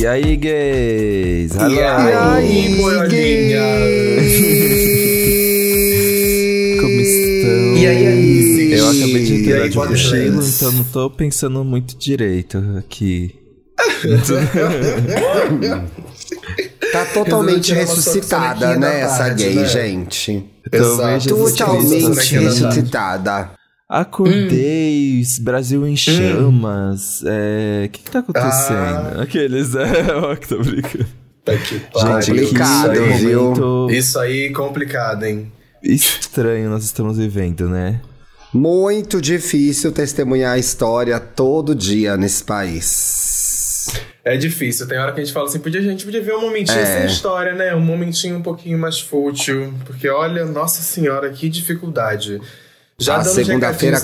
E aí, gays? E aí, boiolinha? Como estão? E aí, Alice? Eu acabei de entrar de cochilo, então não tô pensando muito direito aqui. Tá totalmente ressuscitada, né, essa gay, né? gente. Exato. Totalmente ressuscitada. Acordei, Brasil em chamas. é, O que que tá acontecendo? Ah. Aqueles, é, ó, que tô brincando. Tá que pariu. Gente, complicado, que viu? momento Isso aí, complicado, hein? estranho nós estamos vivendo, né? Muito difícil testemunhar a história todo dia nesse país. É difícil. Tem hora que a gente fala assim, podia, a gente podia ver um momentinho É. sem história, né? Um momentinho um pouquinho mais fútil. Porque, olha, nossa senhora, que dificuldade. Já a segunda-feira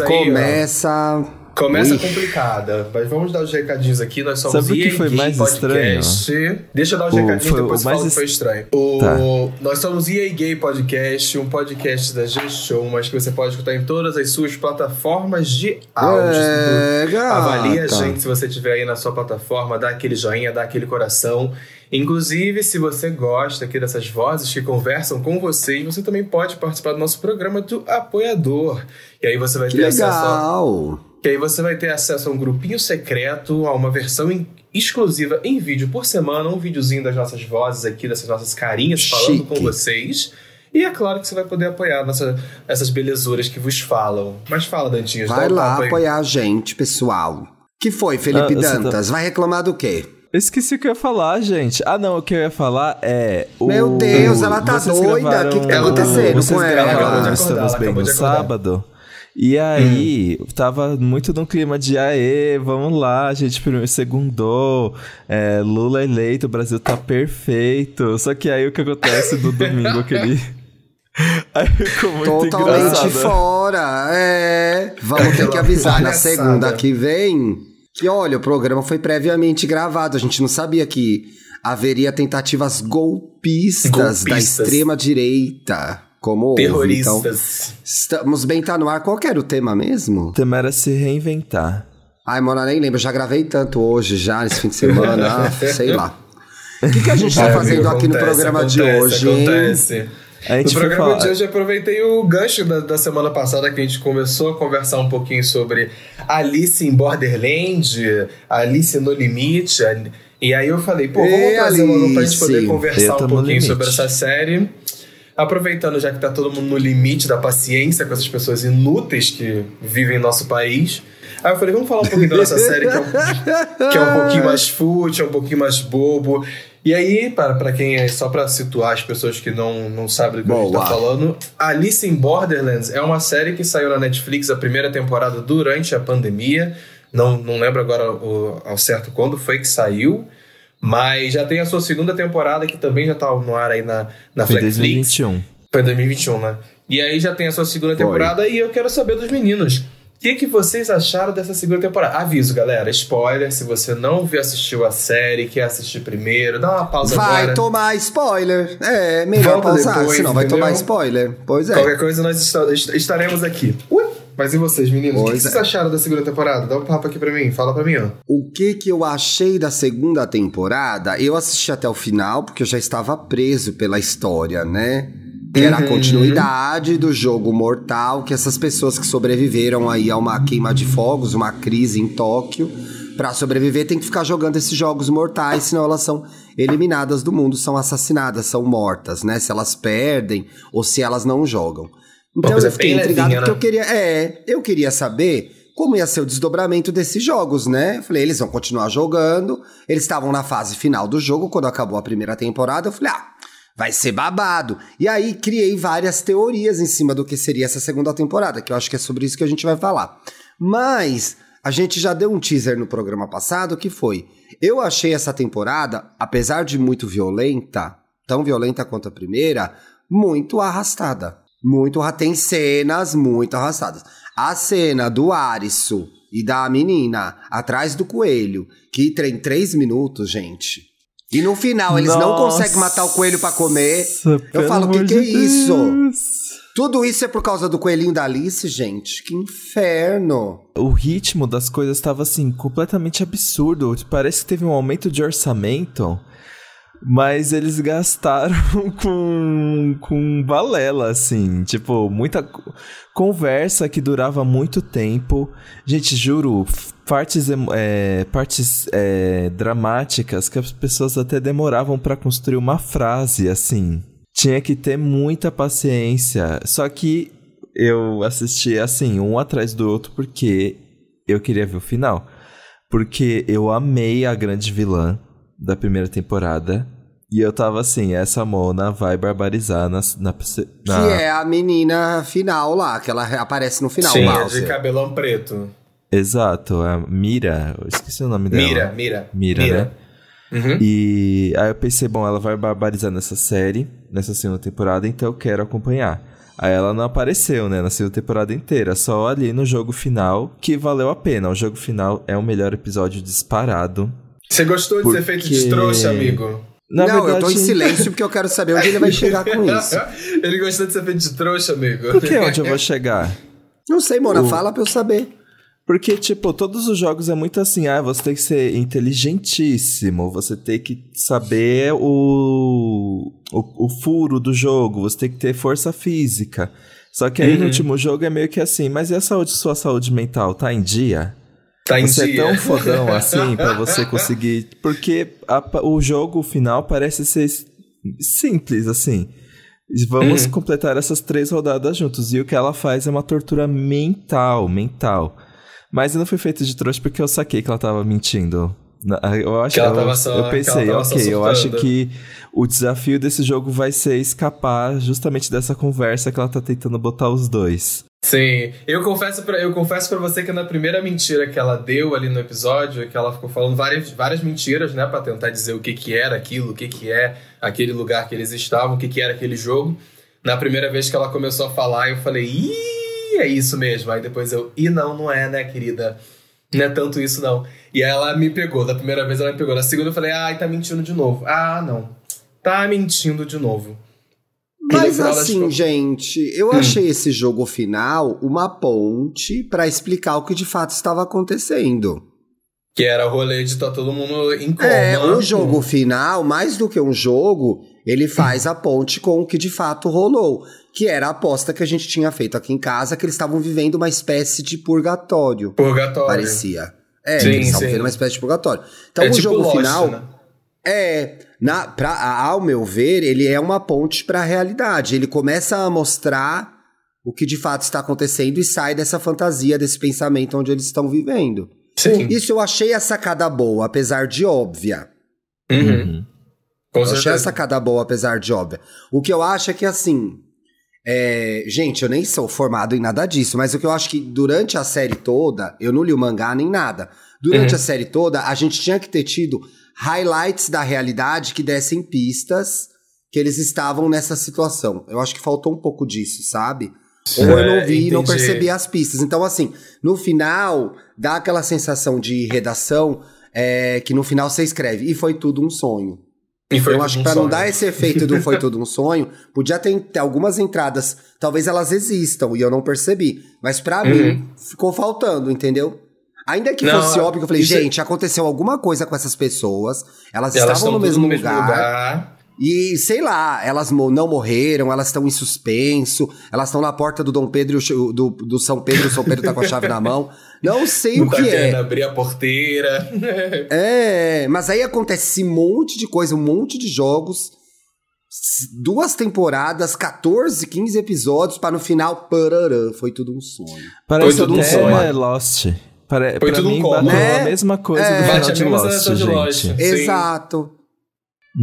ó. Começa. Ui. complicada, mas vamos dar os recadinhos aqui. Nós somos Sabe o que foi mais Podcast. Deixa eu dar os O- recadinhos, foi- depois o eu falo mais que foi es- estranho. O- Tá. Nós somos EA Gay Podcast, um podcast da G-Show, mas que você pode escutar em todas as suas plataformas de áudio. É, gata. Avalie a gente se você estiver aí na sua plataforma, dá aquele joinha, dá aquele coração. Inclusive, se você gosta aqui dessas vozes que conversam com vocês, você também pode participar do nosso programa do Apoiador. E aí você vai Que ter acesso a legal. Que aí você vai ter acesso a um grupinho secreto, a uma versão in- exclusiva em vídeo por semana, um videozinho das nossas vozes aqui, dessas nossas carinhas falando Chique. com vocês. E é claro que você vai poder apoiar nossa, essas belezuras que vos falam. Mas fala, Dantinhos, Vai um lá aí. apoiar a gente, pessoal. Que foi, Felipe Ah, você tá- Dantas? Vai reclamar do quê? Eu esqueci o que eu ia falar, gente. Ah, não, o que eu ia falar é. O... Meu Deus, ela tá vocês doida? gravaram- O que que tá acontecendo vocês com ela? gravaram Ela acabou de acordar, Estamos ela Bem acabou no de acordar. sábado. E aí, tava muito no clima de aê, vamos lá, gente, primeiro segundou, é, Lula eleito, o Brasil tá perfeito. Só que aí o que acontece no domingo, aquele. Aí ficou muito Totalmente engraçado. fora. É. Vamos ter que avisar na segunda que vem que, olha, o programa foi previamente gravado. A gente não sabia que haveria tentativas golpistas, da Golpistas. extrema-direita. Como houve. Então, Terroristas. estamos bem, tá no ar. Qual que era o tema mesmo? O tema era se reinventar. Ai, Mona, nem lembro. Já gravei tanto hoje, já, nesse fim de semana. ah, sei lá. O que, que a gente tá Ai, fazendo aqui no acontece, programa de acontece, hoje, hein? Acontece. A gente no programa falar- de hoje eu aproveitei o gancho da, da semana passada que a gente começou a conversar um pouquinho sobre Alice em Borderland, Alice no Limite. E aí eu falei, pô, vamos Ê, trazer uma pra gente poder conversar um no pouquinho sobre essa série. Aproveitando já que tá todo mundo no limite da paciência com essas pessoas inúteis que vivem em nosso país. Aí eu falei, vamos falar um pouquinho da nossa série que é um, que é um pouquinho mais fútil, é um pouquinho mais bobo. E aí, para, quem é só para situar as pessoas que não, não sabem do que a gente tá Boa. falando, Alice in Borderlands é uma série que saiu na Netflix a primeira temporada durante a pandemia. Não, não lembro agora o- ao certo quando foi que saiu. Mas já tem a sua segunda temporada que também já tá no ar aí na, na Foi Netflix. 2021. Foi 2021, né? E aí já tem a sua segunda Foi. temporada e eu quero saber dos meninos. O que, que vocês acharam dessa segunda temporada? Aviso, galera, spoiler, se você não viu, assistiu a série, quer assistir primeiro, dá uma pausa Vai agora. tomar spoiler. É, melhor Volta pausar, depois, senão vai entendeu? tomar spoiler. Pois é. Qualquer coisa nós esta- est- estaremos aqui. Ui! Mas e vocês, meninos? o que, Pois vocês é. acharam da segunda temporada? Dá um papo aqui pra mim, fala pra mim, ó. O que que eu achei da segunda temporada? Eu assisti até o final porque eu já estava preso pela história, né? Era a Uhum. continuidade do jogo mortal, que essas pessoas que sobreviveram aí a uma queima de fogos, uma crise em Tóquio, pra sobreviver tem que ficar jogando esses jogos mortais, senão elas são eliminadas do mundo, são assassinadas, são mortas, né? Se elas perdem ou se elas não jogam. Então eu fiquei intrigado levinha, porque né? eu queria, é, eu queria saber como ia ser o desdobramento desses jogos, né? Eu falei, eles vão continuar jogando. Eles estavam na fase final do jogo quando acabou a primeira temporada. Eu falei, ah, vai ser babado. E aí criei várias teorias em cima do que seria essa segunda temporada, que eu acho que é sobre isso que a gente vai falar. Mas a gente já deu um teaser no programa passado que foi: eu achei essa temporada, apesar de muito violenta, tão violenta quanto a primeira, muito arrastada. Muito tem cenas muito arrastadas. A cena do Arisso e da menina atrás do coelho, que tem três minutos, gente. E no final eles não Nossa, conseguem matar o coelho pra comer. Eu falo, o que, que é isso? Tudo isso é por causa do coelhinho da Alice, gente. Que inferno. O ritmo das coisas estava assim, completamente absurdo. Parece que teve um aumento de orçamento, mas eles gastaram com, com balela, assim. Tipo, muita co- conversa que durava muito tempo. Gente, juro, partes, é, partes é, dramáticas que as pessoas até demoravam pra construir uma frase, assim. Tinha que ter muita paciência. Só que eu assisti assim, um atrás do outro, porque eu queria ver o final. Porque eu amei a grande vilã da primeira temporada. E eu tava assim, essa Mona vai barbarizar na. na, Que na- é a menina final lá, que ela aparece no final. Sim, a Bowser. de cabelão preto. Exato, a Mira. Eu esqueci o nome dela. Mira, mira. Mira, né? Uhum. E aí eu pensei, bom, ela vai barbarizar nessa série, nessa segunda temporada, então eu quero acompanhar. Aí ela não apareceu, né, na segunda temporada inteira, só ali no jogo final, que valeu a pena. O jogo final é o melhor episódio disparado. Você gostou de ser feito de Porque- trouxa, amigo? Na não, eu verdade, tô em silêncio porque eu quero saber onde ele vai chegar com isso. Ele gostou de ser feito de trouxa, amigo. Por que onde eu vou chegar? Não sei, Mona, O- fala pra eu saber. Porque, tipo, todos os jogos é muito assim, ah, você tem que ser inteligentíssimo, você tem que saber o, o, o furo do jogo, você tem que ter força física. Só que aí no Uhum. último jogo é meio que assim, mas e a saúde, sua saúde mental, tá em dia? Tá em você dia. é tão fodão assim pra você conseguir. Porque a o jogo final parece ser simples, assim. Vamos Uhum. completar essas três rodadas juntos. E o que ela faz é uma tortura mental, mental. Mas não foi feito de trouxa porque eu saquei que ela tava mentindo. Na- Eu acho Que ela só- eu pensei, ok, eu acho que o desafio desse jogo vai ser escapar justamente dessa conversa que ela tá tentando botar os dois. Sim, eu confesso pra, eu confesso pra você que na primeira mentira que ela deu ali no episódio, que ela ficou falando várias, várias mentiras, né, Pra tentar dizer o que que era aquilo, o que que é aquele lugar que eles estavam, o que que era aquele jogo. Na primeira vez que ela começou a falar, eu falei, ih, é isso mesmo. Aí depois eu, ih, não, não é, né, querida? Não é tanto isso, não. E aí ela me pegou, da primeira vez ela me pegou. Na segunda eu falei, ai, tá mentindo de novo. Ah, não. Tá mentindo de novo. No Mas das assim, contas- gente, eu Hum. achei esse jogo final uma ponte pra explicar o que de fato estava acontecendo. Que era o rolê de tá todo mundo em coma. É, o jogo final, mais do que um jogo, ele faz a ponte com o que de fato rolou. Que era a aposta que a gente tinha feito aqui em casa, que eles estavam vivendo uma espécie de purgatório. Purgatório. Parecia. É, Sim, eles estavam vivendo uma espécie de purgatório. Então é o tipo jogo Lost, final. né? É, na, pra, ao meu ver, ele é uma ponte para a realidade. Ele começa a mostrar o que de fato está acontecendo e sai dessa fantasia, desse pensamento onde eles estão vivendo. Sim. Isso eu achei a sacada boa, apesar de óbvia. Uhum. Com Eu achei a certeza. sacada boa, apesar de óbvia. O que eu acho é que, assim. é, Gente, eu nem sou formado em nada disso, mas o que eu acho que durante a série toda, eu não li o mangá nem nada. Durante Uhum. a série toda, a gente tinha que ter tido highlights da realidade que dessem pistas que eles estavam nessa situação. Eu acho que faltou um pouco disso, sabe? Ou eu não É, vi e não percebi as pistas. Então, assim, no final, dá aquela sensação de redação é, que no final você escreve, e foi tudo um sonho. E foi eu acho que um pra não dar esse efeito do foi tudo um sonho, podia ter, ter algumas entradas, talvez elas existam e eu não percebi, mas pra Uhum. mim ficou faltando, entendeu? Ainda que Não, fosse óbvio, que eu falei, é- gente, aconteceu alguma coisa com essas pessoas, elas, Elas estavam no mesmo, no mesmo lugar, lugar. E sei lá, elas não morreram, elas estão em suspenso, elas estão na porta do Dom Pedro, do, do São Pedro, o São Pedro tá com a chave na mão, não sei Não o tá que é. querendo abrir a porteira. É, mas aí acontece um monte de coisa, um monte de jogos, duas temporadas, 14, 15 episódios, pra no final, parará, foi tudo um sonho. Parece tudo um sonho. Lost. Pare... Foi Pra tudo um mim, combo. bateu Né? a mesma coisa É. do final de Lost, gente. Lost.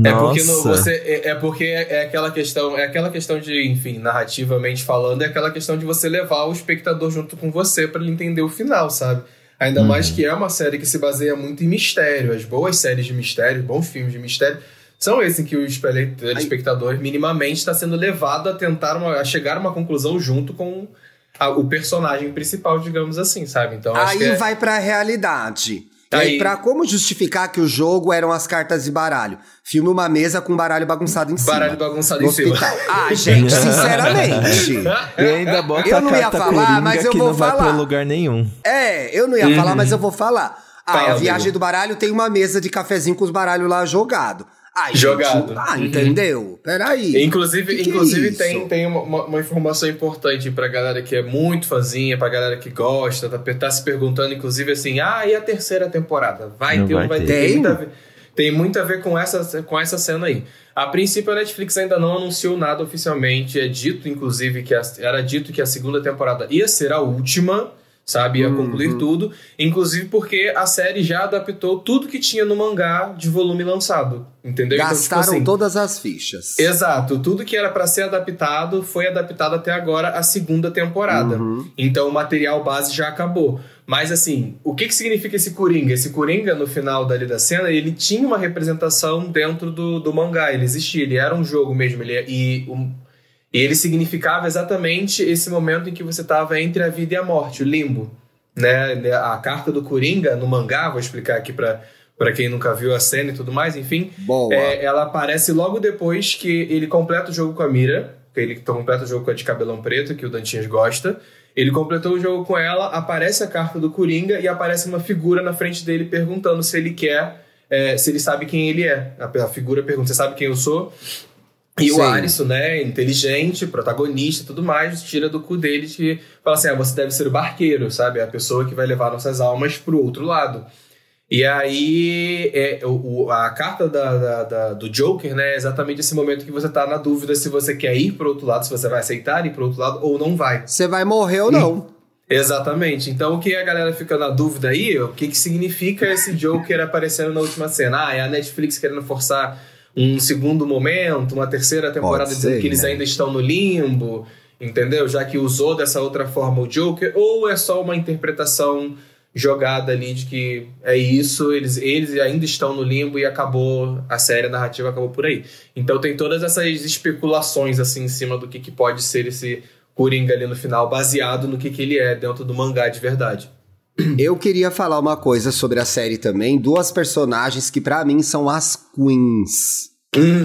É porque no- você é, é porque é, é aquela questão, é aquela questão de, enfim, narrativamente falando, é aquela questão de você levar o espectador junto com você pra ele entender o final, sabe? Ainda Uhum. mais que é uma série que se baseia muito em mistério. As boas séries de mistério, bons filmes de mistério, são esses em que o espectador minimamente está sendo levado a tentar uma, a chegar a uma conclusão junto com a- o personagem principal, digamos assim, sabe? Então Aí é, vai pra realidade. E aí, Aí- pra como justificar que o jogo eram as cartas de baralho? Filme uma mesa com baralho bagunçado em cima. Baralho bagunçado em cima. hospital. Ah, gente, sinceramente. E ainda bota Eu a não ia carta falar, coringa mas eu que vou não vai falar. pra lugar nenhum. É, eu não ia falar, mas eu vou falar. Ah, Fala, a viagem amigo. do baralho tem uma mesa de cafezinho com os baralhos lá jogado. Ai, Jogado. Gente, ah, Uhum. entendeu? Peraí. Inclusive, Que que é inclusive isso? tem, tem uma, uma- informação importante pra galera que é muito fãzinha, pra galera que gosta, tá, tá se perguntando, inclusive, assim, ah, e a terceira temporada? Vai Não ter ou vai não vai ter. ter? Tem? muito a ver, tem muito a ver com essa, com essa cena aí. A princípio, a Netflix ainda não anunciou nada oficialmente. É dito, inclusive, que a- era dito que a segunda temporada ia ser a última, sabe? Ia concluir tudo. Inclusive porque a série já adaptou tudo que tinha no mangá de volume lançado. Entendeu? Então, tipo Gastaram assim, todas as fichas. Exato, tudo que era pra ser adaptado foi adaptado até agora a segunda temporada. Uhum. Então o material base já acabou. Mas assim, o que, que significa esse Coringa? Esse Coringa, no final dali da cena, ele tinha uma representação dentro do, do mangá, ele existia, ele era um jogo mesmo, ele, e, um- e ele significava exatamente esse momento em que você estava entre a vida e a morte, o limbo. Né? A carta do Coringa no mangá, vou explicar aqui pra pra quem nunca viu a cena e tudo mais, enfim, é, ela aparece logo depois que ele completa o jogo com a Mira, que ele completa o jogo com a de cabelão preto, que o Dantinhas gosta. Ele completou o jogo com ela, aparece a carta do Coringa e aparece uma figura na frente dele perguntando se ele quer, é, se ele sabe quem ele é. A, a figura pergunta: Você sabe quem eu sou? E Sim. o Alisson, né, inteligente, protagonista e tudo mais, tira do cu dele que fala assim: ah, você deve ser o barqueiro, sabe? A pessoa que vai levar nossas almas pro outro lado. E aí, é, o, o- a carta da, da- da- do Joker, né, é exatamente esse momento que você tá na dúvida se você quer ir pro outro lado, se você vai aceitar ir pro outro lado ou não vai. Você vai morrer ou não. Exatamente. Então, o que a galera fica na dúvida aí, o que, que significa esse Joker aparecendo na última cena? Ah, é a Netflix querendo forçar um segundo momento, uma terceira temporada Pode dizendo ser, que eles né? ainda estão no limbo, entendeu? Já que usou dessa outra forma o Joker, ou é só uma interpretação jogada ali de que é isso, eles, eles ainda estão no limbo e acabou, a série a narrativa acabou por aí. Então tem todas essas especulações assim em cima do que, que pode ser esse Coringa ali no final, baseado no que, que ele é dentro do mangá de verdade. Eu queria falar uma coisa sobre a série também. Duas personagens que pra mim são as queens.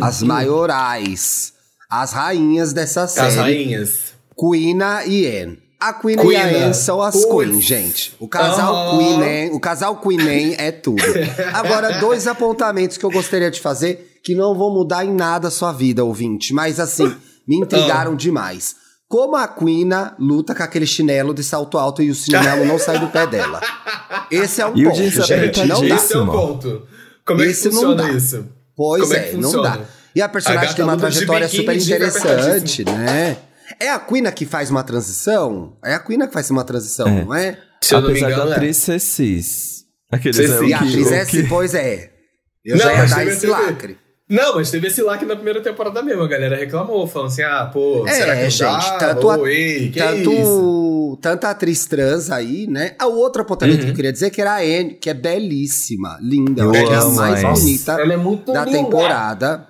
As maiorais. As rainhas dessa série. As rainhas. Queena e Anne. A Queen e a Anne são as queens, gente. O casal Aham. Queen, Anne, o casal Queen Anne é tudo. Agora, dois apontamentos que eu gostaria de fazer que não vão mudar em nada a sua vida, ouvinte, mas assim, me intrigaram Ah. demais. Como a Queena luta com aquele chinelo de salto alto e o chinelo não sai do pé dela. Esse é um E ponto, gente. Não dá. Esse é o Péssimo. ponto. Como é que Esse não funciona dá. isso? Pois Como é é, que não dá. E a personagem A tem uma trajetória super interessante, né? É a Queen que faz uma transição? É a Queen que faz uma transição, É. não é? Se eu não me Apesar engano, da é. atriz ser cis. Aqueles é o cis. E a que- atriz é que- assim, pois é. Eu Não, já ia dar esse lacre. Não, mas teve esse lá que na primeira temporada mesmo, a galera reclamou, falando assim, ah, pô, É, será que gente, dá? tanto a- ei, que isso? Tanto, tanta atriz trans aí, né? A outra apontamento Uhum. que eu queria dizer é que era a Anne, que é belíssima, linda. Eu Eu acho que é a mais a Anne. bonita Ela é muito da linda. temporada.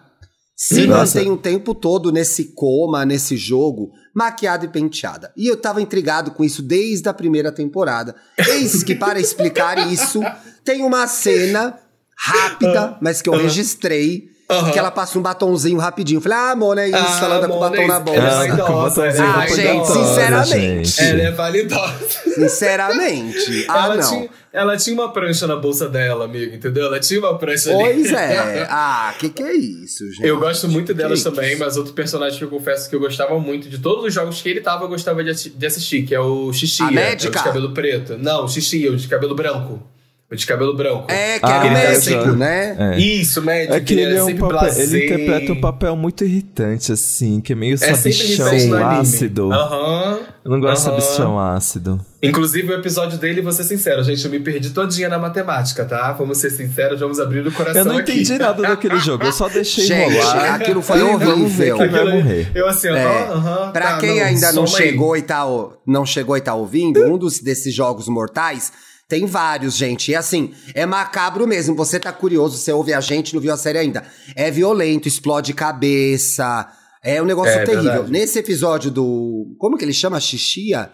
Se Nossa. mantém o tempo todo nesse coma, nesse jogo, maquiada e penteada. E eu tava intrigado com isso desde a primeira temporada. Eis que, para explicar isso, tem uma cena rápida, mas que eu registrei, Aham. que ela passa um batonzinho rapidinho. Falei, ah, Mona, é isso, Ah, ela anda com o Mona, batom na bolsa. Ela é Ah, com é Ah, gente, sinceramente. gente. Ela é validosa. Sinceramente. Ah, ela, não. Tinha, ela tinha uma prancha na bolsa dela, amigo, entendeu? Ela tinha uma prancha ali. Pois é. Ah, que que é isso, gente? Eu gosto muito delas Que também, isso? mas outro personagem que eu confesso que eu gostava muito de todos os jogos que ele tava, eu gostava de, assi- de assistir, que é o Xixi. A é o médica? de cabelo preto. Não, o Xixi, o de cabelo branco. O de cabelo branco. É, que Ah, era o ele tá médico, sempre- né? É. Isso, médico. É que ele, era é um sempre papel, ele interpreta um papel muito irritante, assim, que é meio É sempre sabichão ácido. Aham. Eu não gosto aham. de sabichão ácido. Inclusive, o episódio dele, vou ser sincero, gente, eu me perdi todinha na matemática, tá? Vamos ser sinceros, vamos abrir o coração Eu não aqui. entendi nada daquele jogo, eu só deixei Gente, rolar. aquilo foi vamos ver horrível. quem vai Aquilo- morrer. Eu assim, ó, É. aham, Pra tá, quem ainda não soma aí. chegou e tá, não chegou e tá ouvindo, um dos desses jogos mortais tem vários, gente. E assim, é macabro mesmo. Você tá curioso, você ouve a gente, não viu a série ainda. É violento, explode cabeça. É um negócio É, terrível. verdade. Nesse episódio do. Como que ele chama? Xixia?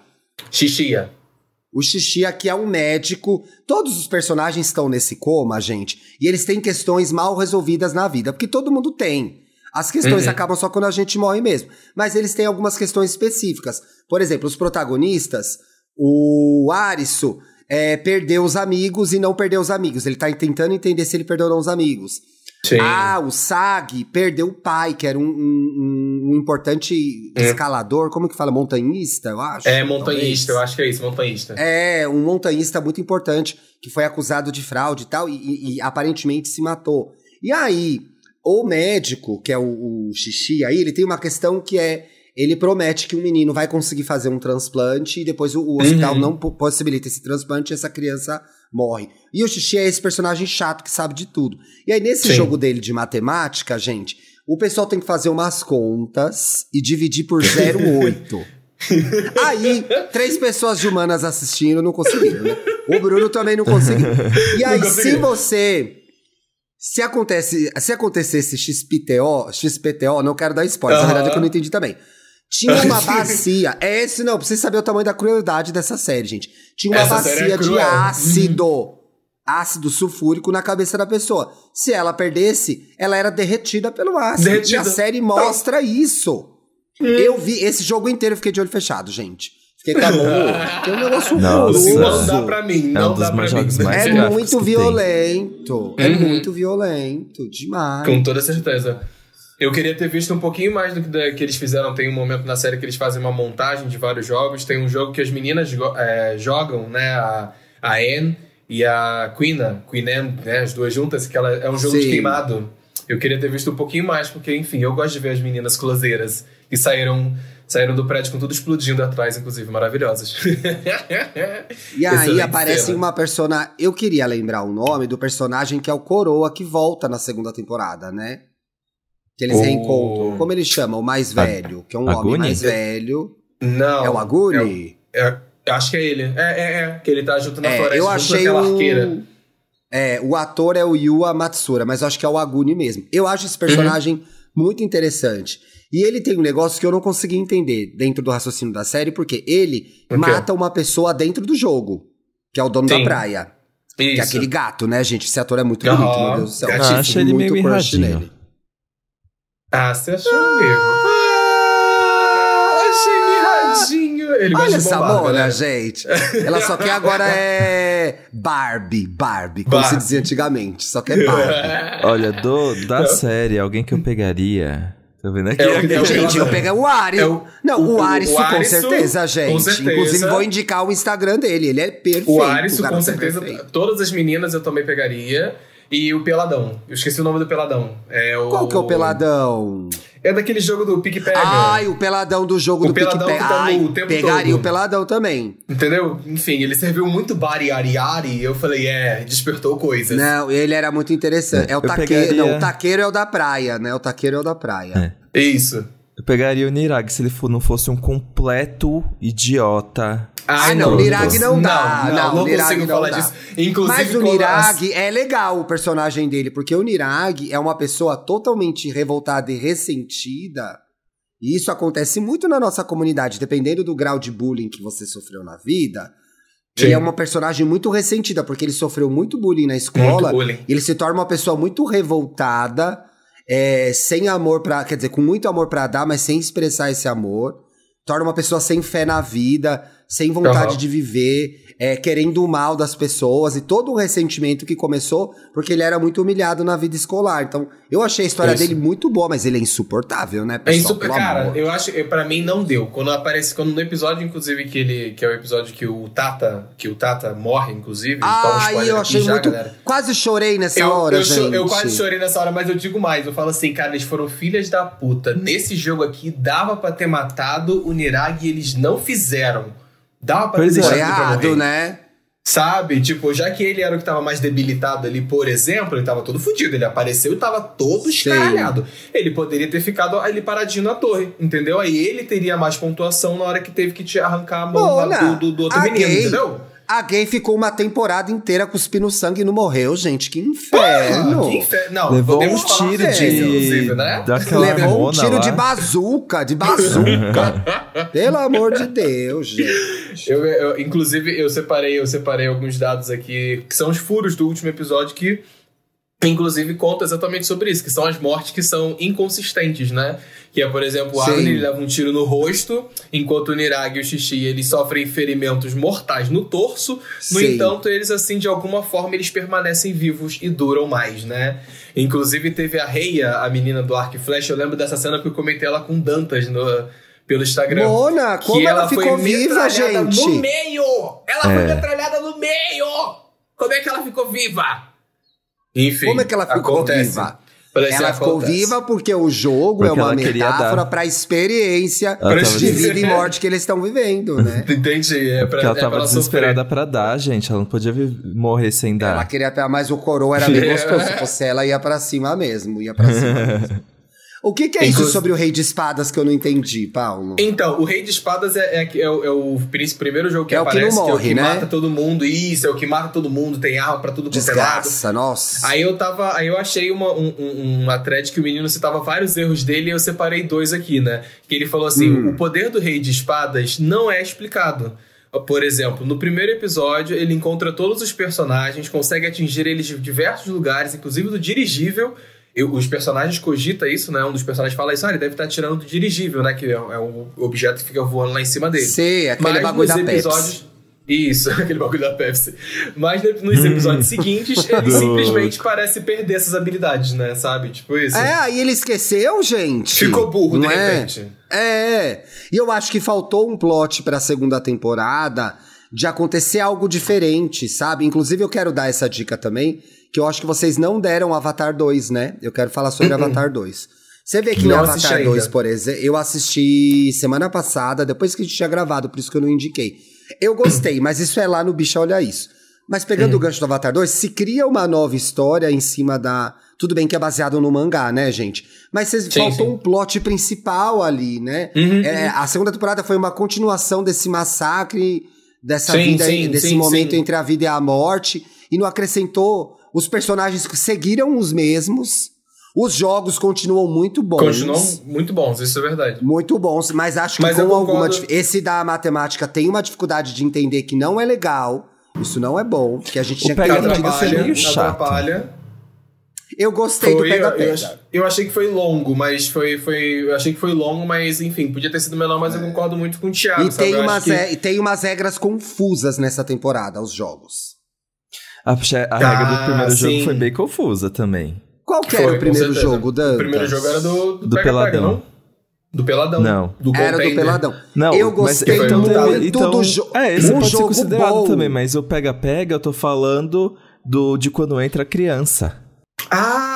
Xixia. O Xixi aqui é um médico. Todos os personagens estão nesse coma, gente. E eles têm questões mal resolvidas na vida, porque todo mundo tem. As questões Uhum. acabam só quando a gente morre mesmo. Mas eles têm algumas questões específicas. Por exemplo, os protagonistas, o Arisso é, perdeu os amigos e não perdeu os amigos. Ele tá tentando entender se ele perdeu ou não os amigos. Sim. Ah, o Sag perdeu o pai, que era um, um- um importante É. escalador, como que fala? Montanhista, eu acho. é montanhista, eu talvez. acho que é isso, montanhista. É, um montanhista muito importante, que foi acusado de fraude e tal, e, e- e aparentemente se matou. E aí, o médico, que é o, o Xixi, aí ele tem uma questão que é. Ele promete que um menino vai conseguir fazer um transplante e depois o, o hospital Uhum. não po- possibilita esse transplante e essa criança morre. E o Xixi é esse personagem chato que sabe de tudo. E aí, nesse Sim. jogo dele de matemática, gente, o pessoal tem que fazer umas contas e dividir por 0,8. Aí, três pessoas de humanas assistindo não conseguiram, né? O Bruno também não conseguiu. E aí, se você. Se, acontece, se acontecesse XPTO, XPTO, não quero dar spoiler, na Aham. verdade é que eu não entendi também. Tinha uma bacia. É esse não, pra vocês saberem o tamanho da crueldade dessa série, gente. Tinha uma Essa série bacia é de cruel. ácido. Ácido sulfúrico na cabeça da pessoa. Se ela perdesse, ela era derretida pelo ácido. E a Derretida. série mostra isso. Eu vi esse jogo inteiro, eu fiquei de olho fechado, gente. Fiquei a mão. Tem um negócio Nossa. Não horroroso. dá pra mim, É não um dá dos pra jogos mim. mais É gráficos muito tem. violento. É Uhum. muito violento. Demais. Com toda certeza. Eu queria ter visto um pouquinho mais do que, da- que eles fizeram. Tem um momento na série que eles fazem uma montagem de vários jogos. Tem um jogo que as meninas é, jogam, né? A, a Anne e a Quina, Queen Anne, né? As duas juntas, que ela é um jogo de Sim. queimado. Eu queria ter visto um pouquinho mais, porque, enfim, eu gosto de ver as meninas closeiras que saíram, saíram do prédio com tudo explodindo atrás, inclusive, maravilhosas. E aí aparece uma personagem. Eu queria lembrar o nome do personagem que é o Coroa que volta na segunda temporada, né? Que eles O- reencontram. Como ele chama? O mais velho, que é um Aguni? homem mais velho. Não. é o Aguni? É, eu acho que é ele. É, é, é. Que ele tá junto na É, floresta, eu junto achei com aquela o... arqueira. É, o ator é o Yua Matsura, mas eu acho que é o Aguni mesmo. Eu acho esse personagem Uhum. muito interessante. E ele tem um negócio que eu não consegui entender dentro do raciocínio da série, porque ele quê? mata uma pessoa dentro do jogo, que é o dono da Sim. praia. Que é Isso. aquele gato, né, gente? Esse ator é muito bonito, meu Deus do céu. Ah, Tive achei ele muito meio crush mirradinho. Ah, você achou, amigo? Ah, achei mirradinho. Ele Olha essa mona, né? gente. Ela só quer agora é Barbie, Barbie, como se Barbie. dizia antigamente. Só quer Barbie. Olha, do, da série, alguém que eu pegaria. Tá vendo aqui? É o é Gente, eu peguei o Ari. É o- Não, o- o, com certeza, gente. com certeza. Inclusive, vou indicar o Instagram dele. Ele é perfeito. O cara, com é certeza. perfeito. Todas as meninas eu também pegaria. E o Peladão. Eu esqueci o nome do Peladão. É o... Qual que é o peladão? É daquele jogo do Pique Pega. Ai, o peladão do jogo O do peladão PicPay. que tá Ai, tempo pegaria todo. o peladão também. Entendeu? Enfim, ele serviu muito Bari Ari Ari. E eu falei, é, despertou coisas. Não, ele era muito interessante. É, o Eu taqueiro. pegaria- Não, o taqueiro é o da praia, né? O taqueiro é o da praia. É. Isso. Eu pegaria o Nirag se ele for- não fosse um completo idiota. Ah, não. Nirag não dá. Não, Não, não, o Nirag consigo não falar dá. disso. Inclusive, Mas o quando as- Nirag é legal o personagem dele, porque o Nirag é uma pessoa totalmente revoltada e ressentida. E isso acontece muito na nossa comunidade, dependendo do grau de bullying que você sofreu na vida. Ele Sim. é uma personagem muito ressentida, porque ele sofreu muito bullying na escola. bullying. Ele se torna uma pessoa muito revoltada, é, sem amor pra. Quer dizer, com muito amor pra dar, mas sem expressar esse amor. Torna uma pessoa sem fé na vida, sem vontade Aham. de viver, é, querendo o mal das pessoas e todo o ressentimento que começou porque ele era muito humilhado na vida escolar. Então, eu achei a história Isso. dele muito boa, mas ele é insuportável, né, É pessoal? insuper... Pelo Cara, amor. eu acho, pra mim não deu. Quando aparece, quando no episódio, inclusive, que ele, que é o episódio que o Tata, que o Tata morre, inclusive. dá um Ai, spoiler eu achei já, muito. galera. Quase chorei nessa Eu, hora, eu, gente. eu quase chorei nessa hora, mas eu digo mais. Eu falo assim, cara, eles foram filhas da puta. Nesse jogo aqui, dava pra ter matado o Nirag e eles não fizeram. Pra Pois ter é. Pra errado, morrer. né? Sabe? Tipo, já que ele era o que tava mais debilitado ali, por exemplo, ele tava todo fudido. Ele apareceu e tava todo escaralhado. Ele poderia ter ficado ali paradinho na torre, entendeu? Aí ele teria mais pontuação na hora que teve que te arrancar a mão do, do, do outro a menino, gay- entendeu? A gay ficou uma temporada inteira cuspindo sangue e não morreu, gente. Que inferno. Que inferno. Não, Levou um tiro de. inclusive, né? Levou um tiro lá. de bazuca, de bazuca. Pelo amor de Deus, gente. Eu, eu- inclusive, eu separei, eu separei alguns dados aqui, que são os furos do último episódio, que inclusive conta exatamente sobre isso, que são as mortes que são inconsistentes, né? Que é, por exemplo, o. Agni ele leva um tiro no rosto, enquanto o Nirag e o Xixi eles sofrem ferimentos mortais no torso. No Sim. entanto, eles, assim, de alguma forma, eles permanecem vivos e duram mais, né? Inclusive, teve a Reia, a menina do arco e flecha, eu lembro dessa cena que eu comentei ela com Dantas no, pelo Instagram. Mona, como ela, foi ficou viva, gente? No meio! Ela foi É. metralhada no meio! Como é que ela ficou viva? Enfim. Como é que ela ficou acontece. viva? Parece Ela ficou acontece. viva porque o jogo Porque é uma ela queria metáfora dar- pra experiência Ela de vida e morte que eles estão vivendo, né? Entendi. É pra, Porque ela é tava pra ela desesperada pra dar, gente. Ela não podia morrer sem Ela dar. queria pegar, mas o coroa era bem gostoso. Se fosse ela, ia pra cima mesmo. Ia pra cima mesmo. O que, que é isso sobre o Rei de Espadas que eu não entendi, Paulo? Então, o Rei de Espadas é, é, é o, é o primeiro jogo que É o que não aparece, que, é o morre, que né? mata todo mundo. Isso, é o que mata todo mundo, tem arma pra tudo quanto é lado. Nossa. Aí eu tava. Aí eu achei uma, um, um, uma thread que o menino citava vários erros dele e eu separei dois aqui, né? Que ele falou assim: Hum. o poder do rei de espadas não é explicado. Por exemplo, no primeiro episódio, ele encontra todos os personagens, consegue atingir eles de diversos lugares, inclusive do dirigível. Eu- os personagens cogita isso, né? Um dos personagens fala isso, ah, ele deve estar tirando do dirigível, né? Que é, é um objeto que fica voando lá em cima dele. Sei, aquele Mas bagulho nos da Pepsi. episódios. Isso, aquele bagulho da Pepsi. Mas no- nos episódios seguintes, ele simplesmente parece perder essas habilidades, né? Sabe? Tipo isso. É, aí ele esqueceu, gente. Ficou burro, de não é? repente. É. E eu acho que faltou um plot pra segunda temporada de acontecer algo diferente, sabe? Inclusive, eu quero dar essa dica também, que eu acho que vocês não deram Avatar 2, né? Eu quero falar sobre Avatar 2. Você vê que Não assisti Avatar ainda. 2, por exemplo, eu assisti semana passada, depois que a gente tinha gravado, por isso que eu não indiquei. Eu gostei, mas isso é lá no Bicha Olha Isso. Mas pegando o gancho do Avatar 2, se cria uma nova história em cima da. Tudo bem que é baseado no mangá, né, gente? Mas cês- Sim, faltou sim. um plot principal ali, né? Uhum, É, a segunda temporada foi uma continuação desse massacre, dessa Sim, vida, desse momento entre a vida e a morte, e não acrescentou. Os personagens que seguiram os mesmos. Os jogos continuam muito bons. Continuam muito bons, isso é verdade. Muito bons, mas acho que Mas com alguma. Esse da matemática tem uma dificuldade de entender que não é legal. Isso não é bom, que a gente O tinha que Pega ter Pega foi Atrapalha, meio chato. atrapalha. Eu gostei do Foi, eu, eu, achei que foi longo, mas foi, foi. Eu achei que foi longo, mas enfim, podia ter sido menor, mas eu concordo muito com o Thiago. E sabe? tem umas, que- e tem umas regras confusas nessa temporada, os jogos. A, a Ah, regra do primeiro jogo sim. foi bem confusa também. Qual que Foi, era o primeiro jogo, Dan? O primeiro jogo era do, do, Do Pega Peladão. Pega? Do Peladão. Não. Do Era do. Peladão. Não, eu mas gostei foi muito muito- então, do jogo. É, esse um pode ser jogo considerado bom. também, mas o pega-pega eu tô falando do de quando entra criança. Ah,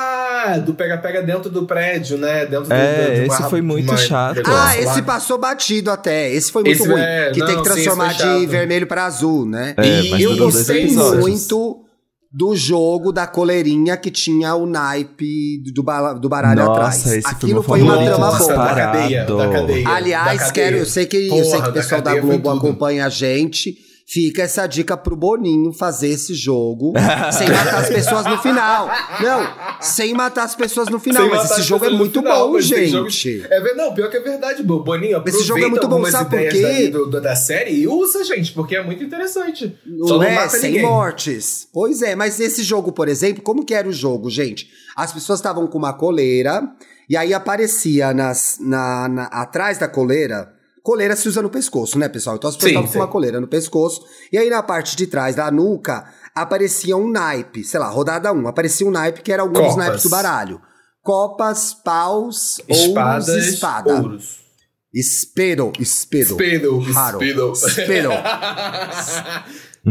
do pega-pega dentro do prédio, né? Dentro do, É, de uma- esse foi muito uma- chato. Ah, lá. esse passou batido até. Esse foi muito Esse ruim. é- que tem não, que sim, transformar foi de vermelho pra azul, né? É, E eu gostei muito do jogo da coleirinha que tinha o naipe do, do baralho Nossa, atrás. esse foi Aquilo meu foi uma trama boa. da cadeia, da cadeia. Aliás, da cadeia. quero, eu sei que, eu Porra, sei que o da pessoal da foi Globo acompanha a gente. Fica essa dica pro Boninho fazer esse jogo sem matar as pessoas no final. Não, sem matar as pessoas no final. Sem mas esse jogo é muito final, bom, gente. jogos- É, não, pior que é verdade, Bo- Boninho. Esse jogo é muito bom, sabe por quê? daí do- da série e usa, gente, porque é muito interessante. Só Não não é, sem ninguém. mortes. Pois é, mas esse jogo, por exemplo, como que era o jogo, gente? As pessoas estavam com uma coleira, e aí aparecia nas, na, na- atrás da coleira. Coleira se usa no pescoço, né, pessoal? Então as pessoas estavam com uma coleira no pescoço, e aí na parte de trás da nuca aparecia um naipe, sei lá, rodada 1, aparecia um naipe que era algum dos Copas. naipes do baralho. Copas, paus, Espadas, ouros, espada. ouros. Espero, espero. Speedo, Raro. Speedo. Speedo.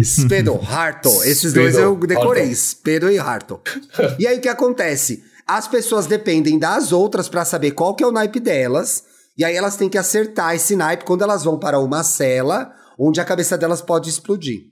Spedo, Harto. Esses dois eu decorei. Harto. Spedo e Harto. E aí o que acontece? As pessoas dependem das outras pra saber qual que é o naipe delas. E aí elas têm que acertar esse naipe quando elas vão para uma cela onde a cabeça delas pode explodir.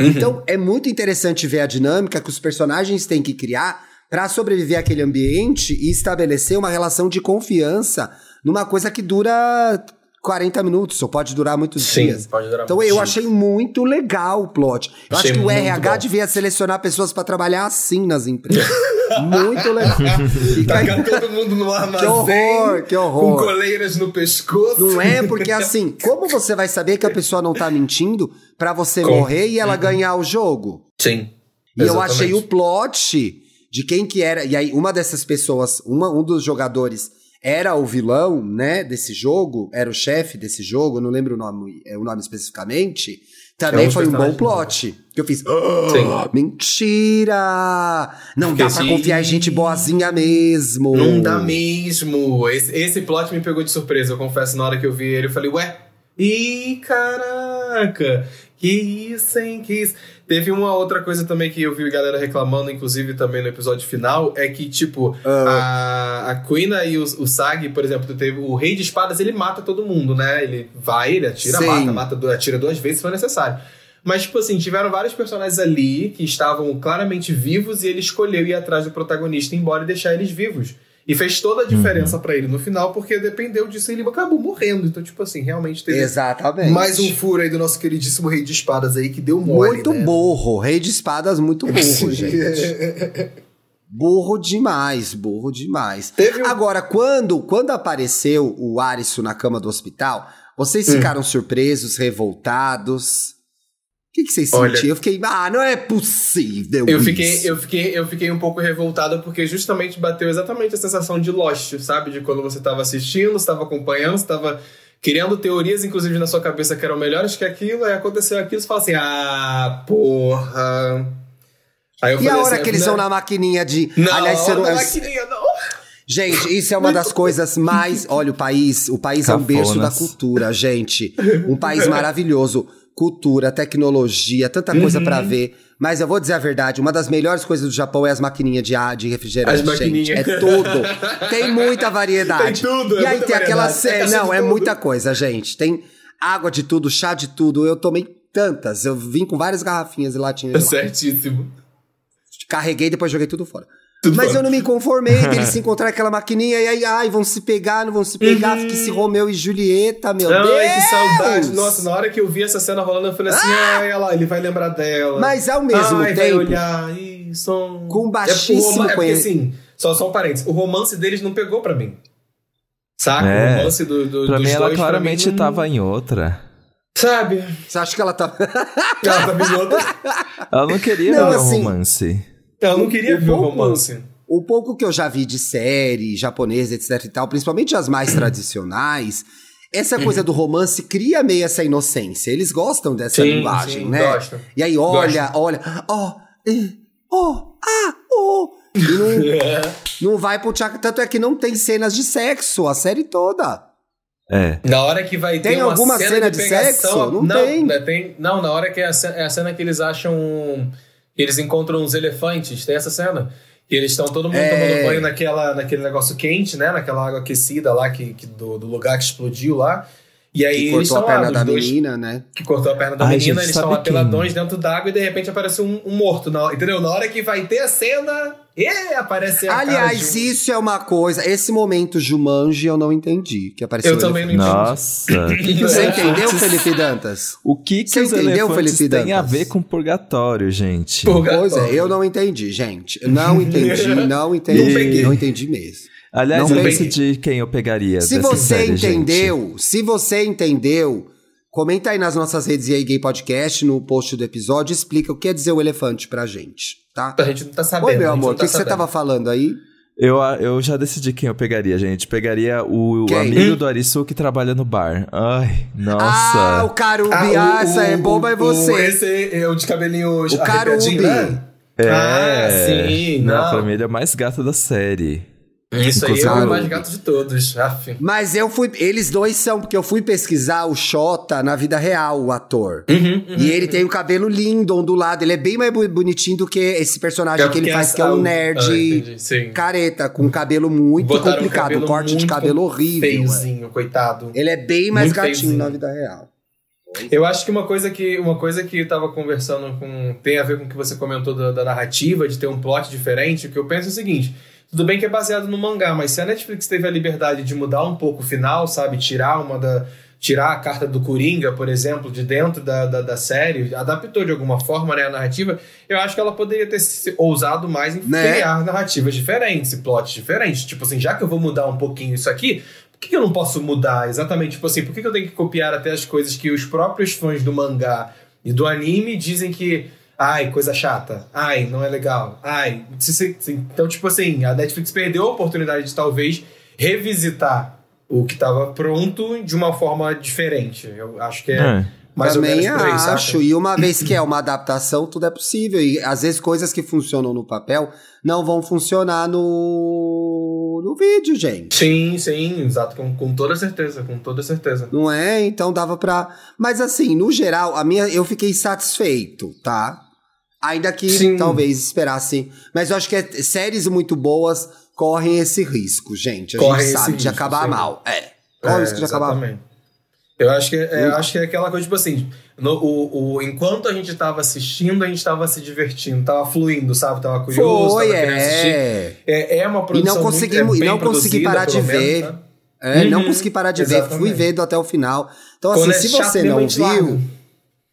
Uhum. Então é muito interessante ver a dinâmica que os personagens têm que criar pra sobreviver àquele ambiente e estabelecer uma relação de confiança numa coisa que dura 40 minutos, ou pode durar muitos Sim, dias. pode durar Então eu dias. achei muito legal o plot. Eu Achei acho que o RH bom. devia selecionar pessoas pra trabalhar assim nas empresas. muito legal. E aí- Tacar todo mundo no armazém. horror, que horror. Com coleiras no pescoço. Não é porque assim, como você vai saber que a pessoa não tá mentindo pra você Como? morrer e ela ganhar o jogo? Sim. E eu Exatamente. achei o plot de quem que era. E aí, uma dessas pessoas, uma, um dos jogadores era o vilão, né, desse jogo, era o chefe desse jogo, eu não lembro o nome, é, o nome especificamente. Também É foi um bom plot. Que eu fiz. "Ah, mentira! Não Porque dá pra sim. confiar em gente boazinha mesmo. Não dá mesmo. Esse, esse plot me pegou de surpresa, eu confesso. Na hora que eu vi ele, eu falei, ué, ih, caraca, que isso, hein, que isso. Teve uma outra coisa também que eu vi galera reclamando, inclusive também no episódio final, é que, tipo, Ah. a, a Queen e o, o Sag, por exemplo, teve o Rei de Espadas, ele mata todo mundo, né? Ele vai, ele atira, Sim. mata, mata, atira duas vezes se for necessário. Mas, tipo assim, tiveram vários personagens ali que estavam claramente vivos e ele escolheu ir atrás do protagonista, embora e deixar eles vivos. E fez toda a diferença pra ele no final, porque dependeu disso, ele acabou morrendo. Então, tipo assim, realmente teve Exatamente. mais um furo aí do nosso queridíssimo Rei de Espadas aí, que deu mole, Muito né? burro. Rei de espadas, muito burro, gente. Burro demais, burro demais. Teve um- Agora, quando, quando apareceu o Arisso na cama do hospital, vocês Hum. ficaram surpresos, revoltados? O que, que vocês Olha- sentiram? Eu fiquei, ah, não é possível. Eu isso. fiquei, eu, fiquei, eu fiquei um pouco revoltado porque justamente bateu exatamente a sensação de Lost, sabe? De quando você estava assistindo, você estava acompanhando, você estava criando teorias, inclusive na sua cabeça, que eram melhores que aquilo, aí aconteceu aquilo, você fala assim, ah, porra. Aí eu E a hora assim, que eles né? são na maquininha de. Não, Aliás, você não. na maquininha, não. Gente, isso é uma das coisas mais. Olha, o país, o país é um berço da Cafonas. cultura, gente. Um país maravilhoso. Cultura, tecnologia, tanta coisa Uhum. pra ver. Mas eu vou dizer a verdade, uma das melhores coisas do Japão é as maquininhas de ar, de refrigerante, As maquininhas. gente. É tudo. Tem muita variedade. Tem tudo, é E aí muita tem aquela variedade. É série. caixa Não, de é tudo. muita coisa, gente. Tem água de tudo, chá de tudo. Eu tomei tantas. Eu vim com várias garrafinhas e latinhas. Certíssimo. Carreguei e depois joguei tudo fora. Tudo Mas fora. eu não me conformei deles se encontrar aquela maquininha e aí, ai, vão se pegar, não vão se pegar, Uhum. fique se Romeu e Julieta, meu Ai, Deus! que saudade. Nossa, na hora que eu vi essa cena rolando, eu falei assim, ai, olha lá, ele vai lembrar dela. Mas ao mesmo ai, tempo, vai olhar, isso... com baixíssimo é, o roma- é porque, conhe- assim, só, só um parênteses, o romance deles não pegou pra mim. Saca? É. O romance do, do, Pra dos mim, ela dois, pra claramente mim, tava em outra. Sabe? você acha que ela tá. Ela tava em outra. Ela não queria Não, assim, romance. Ela não queria ver o romance. o pouco que eu já vi de série japonesa, etc e tal, principalmente as mais tradicionais, essa Uhum. coisa do romance cria meio essa inocência. Eles gostam dessa Sim, linguagem, sim, né? gostam. E aí, olha, olha, ó, ó, ah, ó. E não, não vai pro tchaca. Tanto é que não tem cenas de sexo a série toda. É. Na hora que vai Tem ter uma alguma cena, cena de, de sexo? Não não tem. né, tem. Não, na hora que é a cena, é a cena que eles acham. Que Eles encontram os elefantes, tem essa cena. Que eles estão todo mundo É. tomando banho naquela, naquele negócio quente, né? Naquela água aquecida lá que, que do, do lugar que explodiu lá. E aí Que eles cortou a estão lá, perna os da dois menina, né? que cortou a perna da Ai, menina, gente, eles estão lá peladões dentro d'água e de repente aparece um, um morto, na, entendeu? Na hora que vai ter a cena, e aparece a Aliás, de isso é uma coisa. Esse momento Jumanji eu não entendi. Que apareceu Eu também não entendi. Nossa. Você É. entendeu, Felipe Dantas? O que, que Você os entendeu, elefantes Felipe têm a Dantas? ver com purgatório, gente? Purgatório. Pois é, eu não entendi, gente. Não entendi, não entendi. Não peguei. Não entendi mesmo. Aliás, Não eu decidi quem eu pegaria Se dessa você série, gente. entendeu, se você entendeu, comenta aí nas nossas redes e aí Gay Podcast, no post do episódio, explica o que quer dizer o elefante pra gente, tá? A gente não tá sabendo. Oi, meu amor, o tá que, que você tava falando aí? Eu, eu já decidi quem eu pegaria, gente. Pegaria o, o amigo do Arisu que trabalha no bar. Ai, nossa. Ah, o Carubi, Ah, ah, o- essa é o- boba é o- você. Esse é o de cabelinho O Carubi. né? É. Ah, sim, Não, não. pra mim ele é o mais gato da série. Isso aí é o mais gato de todos. Aff. Mas eu fui. Eles dois são, porque eu fui pesquisar o Xota na vida real, o ator. Uhum, E ele tem o cabelo lindo, ondulado. Ele é bem mais bonitinho do que esse personagem que ele faz, que é um nerd Ah, careta, com cabelo muito Botaram um complicado. cabelo corte de cabelo horrível. é. Feiozinho, coitado. Ele é bem mais Muito gatinho feiozinho. na vida real. Eu acho que uma coisa que uma coisa que eu tava conversando com tem a ver com o que você comentou da, da narrativa, de ter um plot diferente, o que eu penso é o seguinte. Tudo bem que é baseado no mangá, mas se a Netflix teve a liberdade de mudar um pouco o final, sabe? Tirar uma da. tirar a carta do Coringa, por exemplo, de dentro da, da, da, série, adaptou de alguma forma né, a narrativa, eu acho que ela poderia ter ousado mais em né? criar narrativas diferentes, plots diferentes. Tipo assim, já que eu vou mudar um pouquinho isso aqui, por que, eu não posso mudar exatamente? Tipo assim, por que eu tenho que copiar até as coisas que os próprios fãs do mangá e do anime dizem que ai, coisa chata, ai, não é legal, ai. Então, tipo assim, a Netflix perdeu a oportunidade de talvez revisitar o que estava pronto de uma forma diferente. Eu acho que é. é. Mais Também ou menos aí, acho, e uma vez que é uma adaptação, tudo é possível. E às vezes coisas que funcionam no papel não vão funcionar no, no vídeo, gente. Sim, sim, exato, com, com toda certeza, com toda certeza. Não é? Então dava pra. Mas assim, no geral, a minha eu fiquei satisfeito, tá? Ainda que sim. talvez esperasse. Mas eu acho que é, séries muito boas correm esse risco, gente. A Corre gente sabe de acabar sim. mal. É. Corre é, risco de acabar mal. Eu acho que, é, eu acho que é aquela coisa, tipo assim, no, o, o, enquanto a gente tava assistindo, a gente tava se divertindo, tava fluindo, sabe? Tava curioso, Foi, tava é. É, é uma produção e não consegui, muito, é não consegui parar de ver. Menos, né? É, uhum, não consegui parar de exatamente. ver, fui vendo até o final. Então, Quando assim, é se você não viu, largo.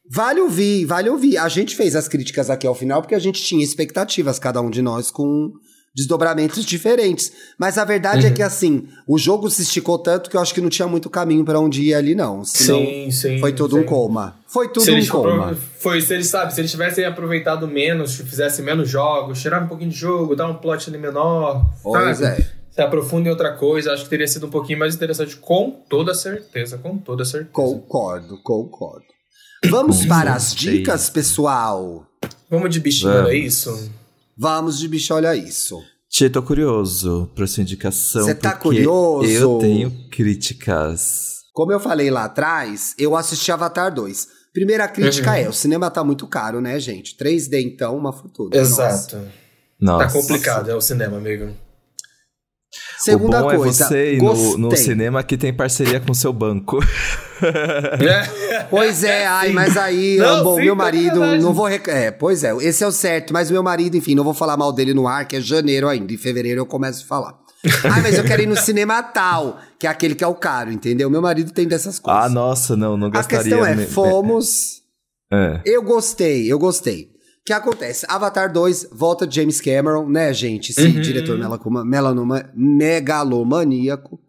Vale ouvir, vale ouvir. A gente fez as críticas aqui ao final porque a gente tinha expectativas, cada um de nós, com desdobramentos diferentes. Mas a verdade é uhum. é que, assim, o jogo se esticou tanto que eu acho que não tinha muito caminho para onde ir ali, não. Senão, sim, sim. Foi tudo sim. um coma. Foi tudo um coma. Foi, se eles, sabe, se eles tivessem aproveitado menos, fizessem menos jogos, tirar um pouquinho de jogo, dar um plot ali menor. Pois sabe? é. Se aprofunda em outra coisa, acho que teria sido um pouquinho mais interessante, com toda certeza, com toda certeza. Concordo, concordo. Vamos para as dicas, pessoal. Vamos de bichinho, é isso? Vamos de bicho, olha isso. Tia, tô curioso pra sua indicação. Você tá curioso? Eu tenho críticas. Como eu falei lá atrás, eu assisti Avatar 2. Primeira crítica uhum. é: o cinema tá muito caro, né, gente? 3D, então, uma fortuna. Exato. Nossa. Tá complicado, é o cinema, amigo. Segunda o bom coisa, é você ir no, no, cinema que tem parceria com seu banco. pois é, ai, mas aí, não, bom, sim, meu marido, não vou. Rec... É, pois é, esse é o certo, mas meu marido, enfim, não vou falar mal dele no ar, que é janeiro ainda, em fevereiro eu começo a falar. ah, mas eu quero ir no cinema tal, que é aquele que é o caro, entendeu? Meu marido tem dessas coisas. Ah, nossa, não, não gostaria. A questão é, fomos. É. Eu gostei, eu gostei que acontece? Avatar 2 volta de James Cameron, né, gente? Esse uhum. diretor melanoma, megalomaníaco.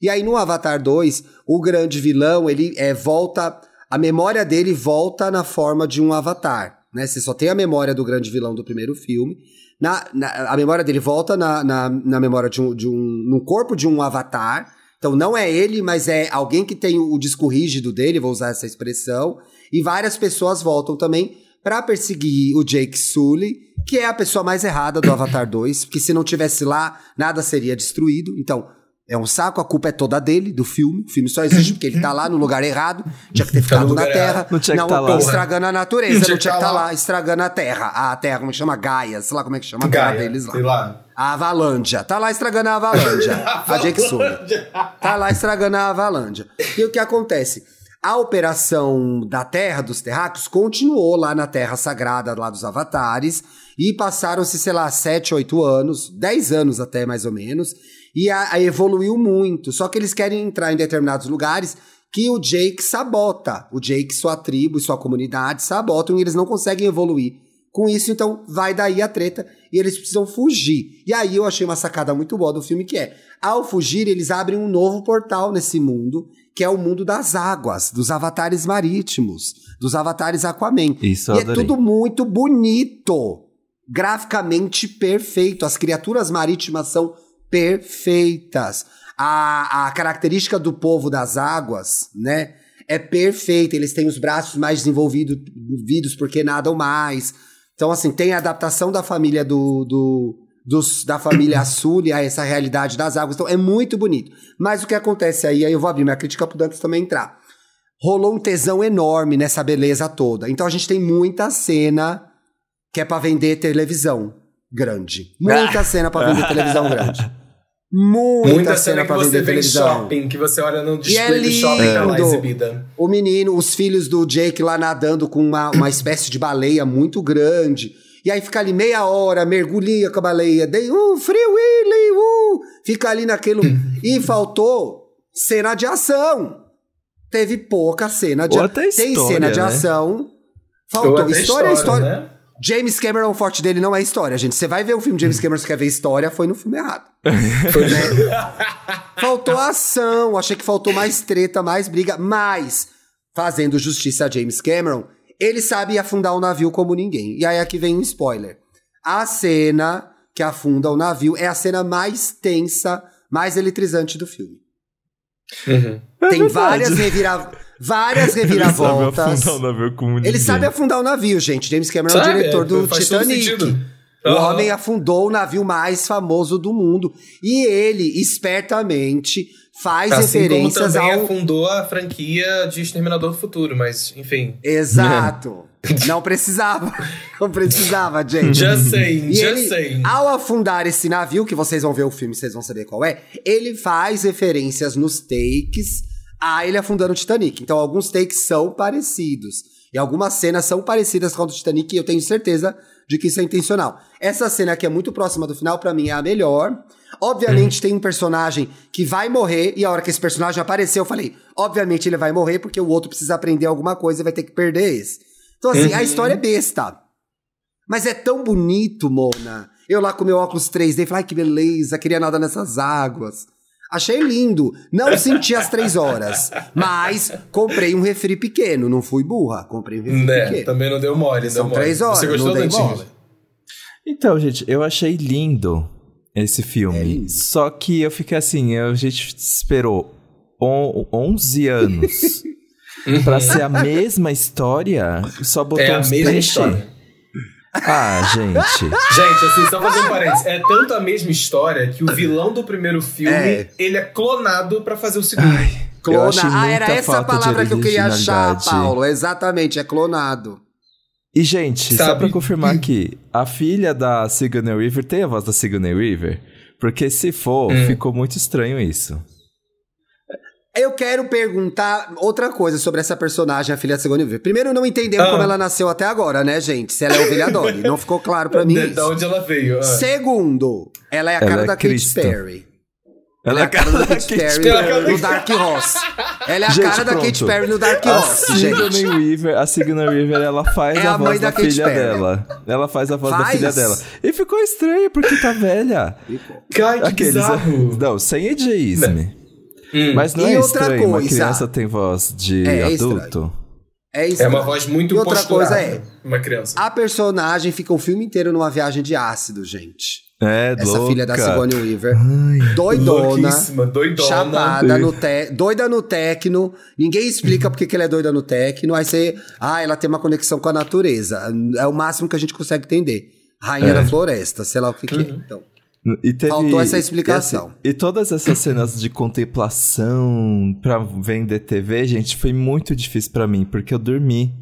E aí no Avatar 2, o grande vilão, ele é, volta. A memória dele volta na forma de um avatar. Né? Você só tem a memória do grande vilão do primeiro filme. Na, na a memória dele volta na, na, na memória de um, de um. no corpo de um avatar. Então não é ele, mas é alguém que tem o disco rígido dele, vou usar essa expressão. E várias pessoas voltam também para perseguir o Jake Sully, que é a pessoa mais errada do Avatar 2, porque se não tivesse lá, nada seria destruído. Então, é um saco, a culpa é toda dele, do filme. O filme só existe porque ele tá lá no lugar errado, tinha que ter tá ficado na Terra. Não tinha que estar tá lá. estragando a natureza, não tinha, que estar tá lá. estragando a Terra. A Terra, como é que chama? Gaia, sei lá como é que chama a Gaia, deles lá. Sei lá. A Avalândia. Tá lá estragando a Avalândia. a Jake Sully. Tá lá estragando a Avalândia. E o que acontece? A operação da Terra dos Terráqueos continuou lá na Terra Sagrada, lá dos Avatares, e passaram-se, sei lá, 7, 8 anos, 10 anos até mais ou menos, e a, a evoluiu muito. Só que eles querem entrar em determinados lugares que o Jake sabota. O Jake, sua tribo e sua comunidade sabotam e eles não conseguem evoluir. Com isso, então, vai daí a treta e eles precisam fugir. E aí eu achei uma sacada muito boa do filme que é, ao fugir, eles abrem um novo portal nesse mundo que é o mundo das águas, dos avatares marítimos, dos avatares Aquaman. Isso e é tudo muito bonito, graficamente perfeito. As criaturas marítimas são perfeitas. A, a característica do povo das águas, né, é perfeita. Eles têm os braços mais desenvolvidos porque nadam mais. Então, assim, tem a adaptação da família do, do dos, da família Sully a essa realidade das águas. Então é muito bonito. Mas o que acontece aí, aí eu vou abrir minha crítica pro Dantas também entrar. Rolou um tesão enorme nessa beleza toda. Então a gente tem muita cena que é para vender televisão grande. Muita cena para vender televisão grande. Muita, Muita cena, cena pra vender televisão. shopping, que você olha no display é do shopping tá lá exibida. O menino, os filhos do Jake lá nadando com uma, uma espécie de baleia muito grande. E aí fica ali meia hora, mergulha com a baleia, dei, uh, Free Willy, uh, fica ali naquele. e faltou cena de ação. teve pouca cena de até Tem história, cena de né? ação. Ou Faltou até história, história. né? James Cameron, o forte dele não é história, gente. Você vai ver o filme de James Cameron, você quer ver história, foi no filme errado. Foi, né? faltou ação, achei que faltou mais treta, mais briga, mas, fazendo justiça a James Cameron, ele sabe afundar o navio como ninguém. E aí aqui vem um spoiler. A cena que afunda o navio é a cena mais tensa, mais eletrizante do filme. Uhum. É Tem verdade. várias, revira... várias Ele sabe reviravoltas. afundar o navio como Ele ninguém. sabe afundar o navio, gente. James Cameron é o Sabe, diretor é, do Titanic. O homem afundou o navio mais famoso do mundo. E ele, espertamente, faz Assim como referências também ao. afundou a franquia de Exterminador do Futuro, mas enfim. Exato. Não precisava. Não precisava, gente. Just saying, E just ele, saying. ao afundar esse navio, que vocês vão ver o filme, vocês vão saber qual é, ele faz referências nos takes a ele afundando o Titanic. Então, alguns takes são parecidos. E algumas cenas são parecidas com do Titanic, e eu tenho certeza de que isso é intencional. Essa cena aqui é muito próxima do final, pra mim é a melhor. Obviamente, tem um personagem que vai morrer, e a hora que esse personagem apareceu, eu falei: obviamente ele vai morrer, porque o outro precisa aprender alguma coisa e vai ter que perder esse. Então, assim, a história é besta. Mas é tão bonito, Mona. Eu lá com meu óculos 3D, falei, ai que beleza, queria nadar nessas águas. Achei lindo. Não senti as três horas. Mas comprei um refri pequeno. Não fui burra. Comprei um refri Né, pequeno. também não deu mole, São deu mole. três horas, Você gostou, não Dantinho? mole. Então, gente, eu achei lindo esse filme. É. Só que eu fiquei assim, a gente esperou on- 11 anos pra ser a mesma história, só botou É a uns mesma peixe. história. Ah, gente. Gente, assim, só fazer um parênteses. É tanto a mesma história que o vilão do primeiro filme, É. ele é clonado pra fazer o segundo. Eu Clona. achei Ah, era essa falta de palavra que eu queria achar, originalidade. Paulo. Exatamente, é clonado. E, gente, só Sabe? pra confirmar aqui, a filha da Sigourney Weaver tem a voz da Sigourney Weaver? Porque se for, Hum. ficou muito estranho isso. Eu quero perguntar outra coisa sobre essa personagem, a filha da Sigourney Weaver. Primeiro, não entendemos Ah. como ela nasceu até agora, né, gente? Se ela é ovelha Dolly. Não ficou claro pra mim De, isso. onde ela veio. ah. Segundo, ela é a Ela cara é da Katy Cristo. Perry. Ela Ela é a cara da Katy Perry é a cara da- no Dark Horse. Ela é a Gente, cara da Katy pronto. Perry no Dark A Horse, Sigourney gente. Weaver, a Sigourney Weaver, ela faz É a, a voz mãe da, da Katy filha Perry. dela. Ela faz a voz da Faz? filha dela. E ficou estranho porque tá velha. Ai, que Aqueles, bizarro. não, sem ageism. Hum. Mas não E é outra estranho, uma coisa. criança tem voz de É, é adulto. É isso. É uma voz muito E outra posturada. coisa é, Uma criança. a personagem fica o filme inteiro numa viagem de ácido, gente. É, Essa louca. filha da Sigourney Weaver. Doidona. Louquíssima, doidona. Chapada no te... doida no tecno. Ninguém explica porque que ela é doida no tecno. Aí você. Ah, ela tem uma conexão com a natureza. É o máximo que a gente consegue entender. Rainha É. da floresta, sei lá o que, que Uhum. é. Então. E teve- Faltou essa e explicação. assim, E, todas essas cenas de contemplação pra vender TV, gente, foi muito difícil pra mim, porque eu dormi.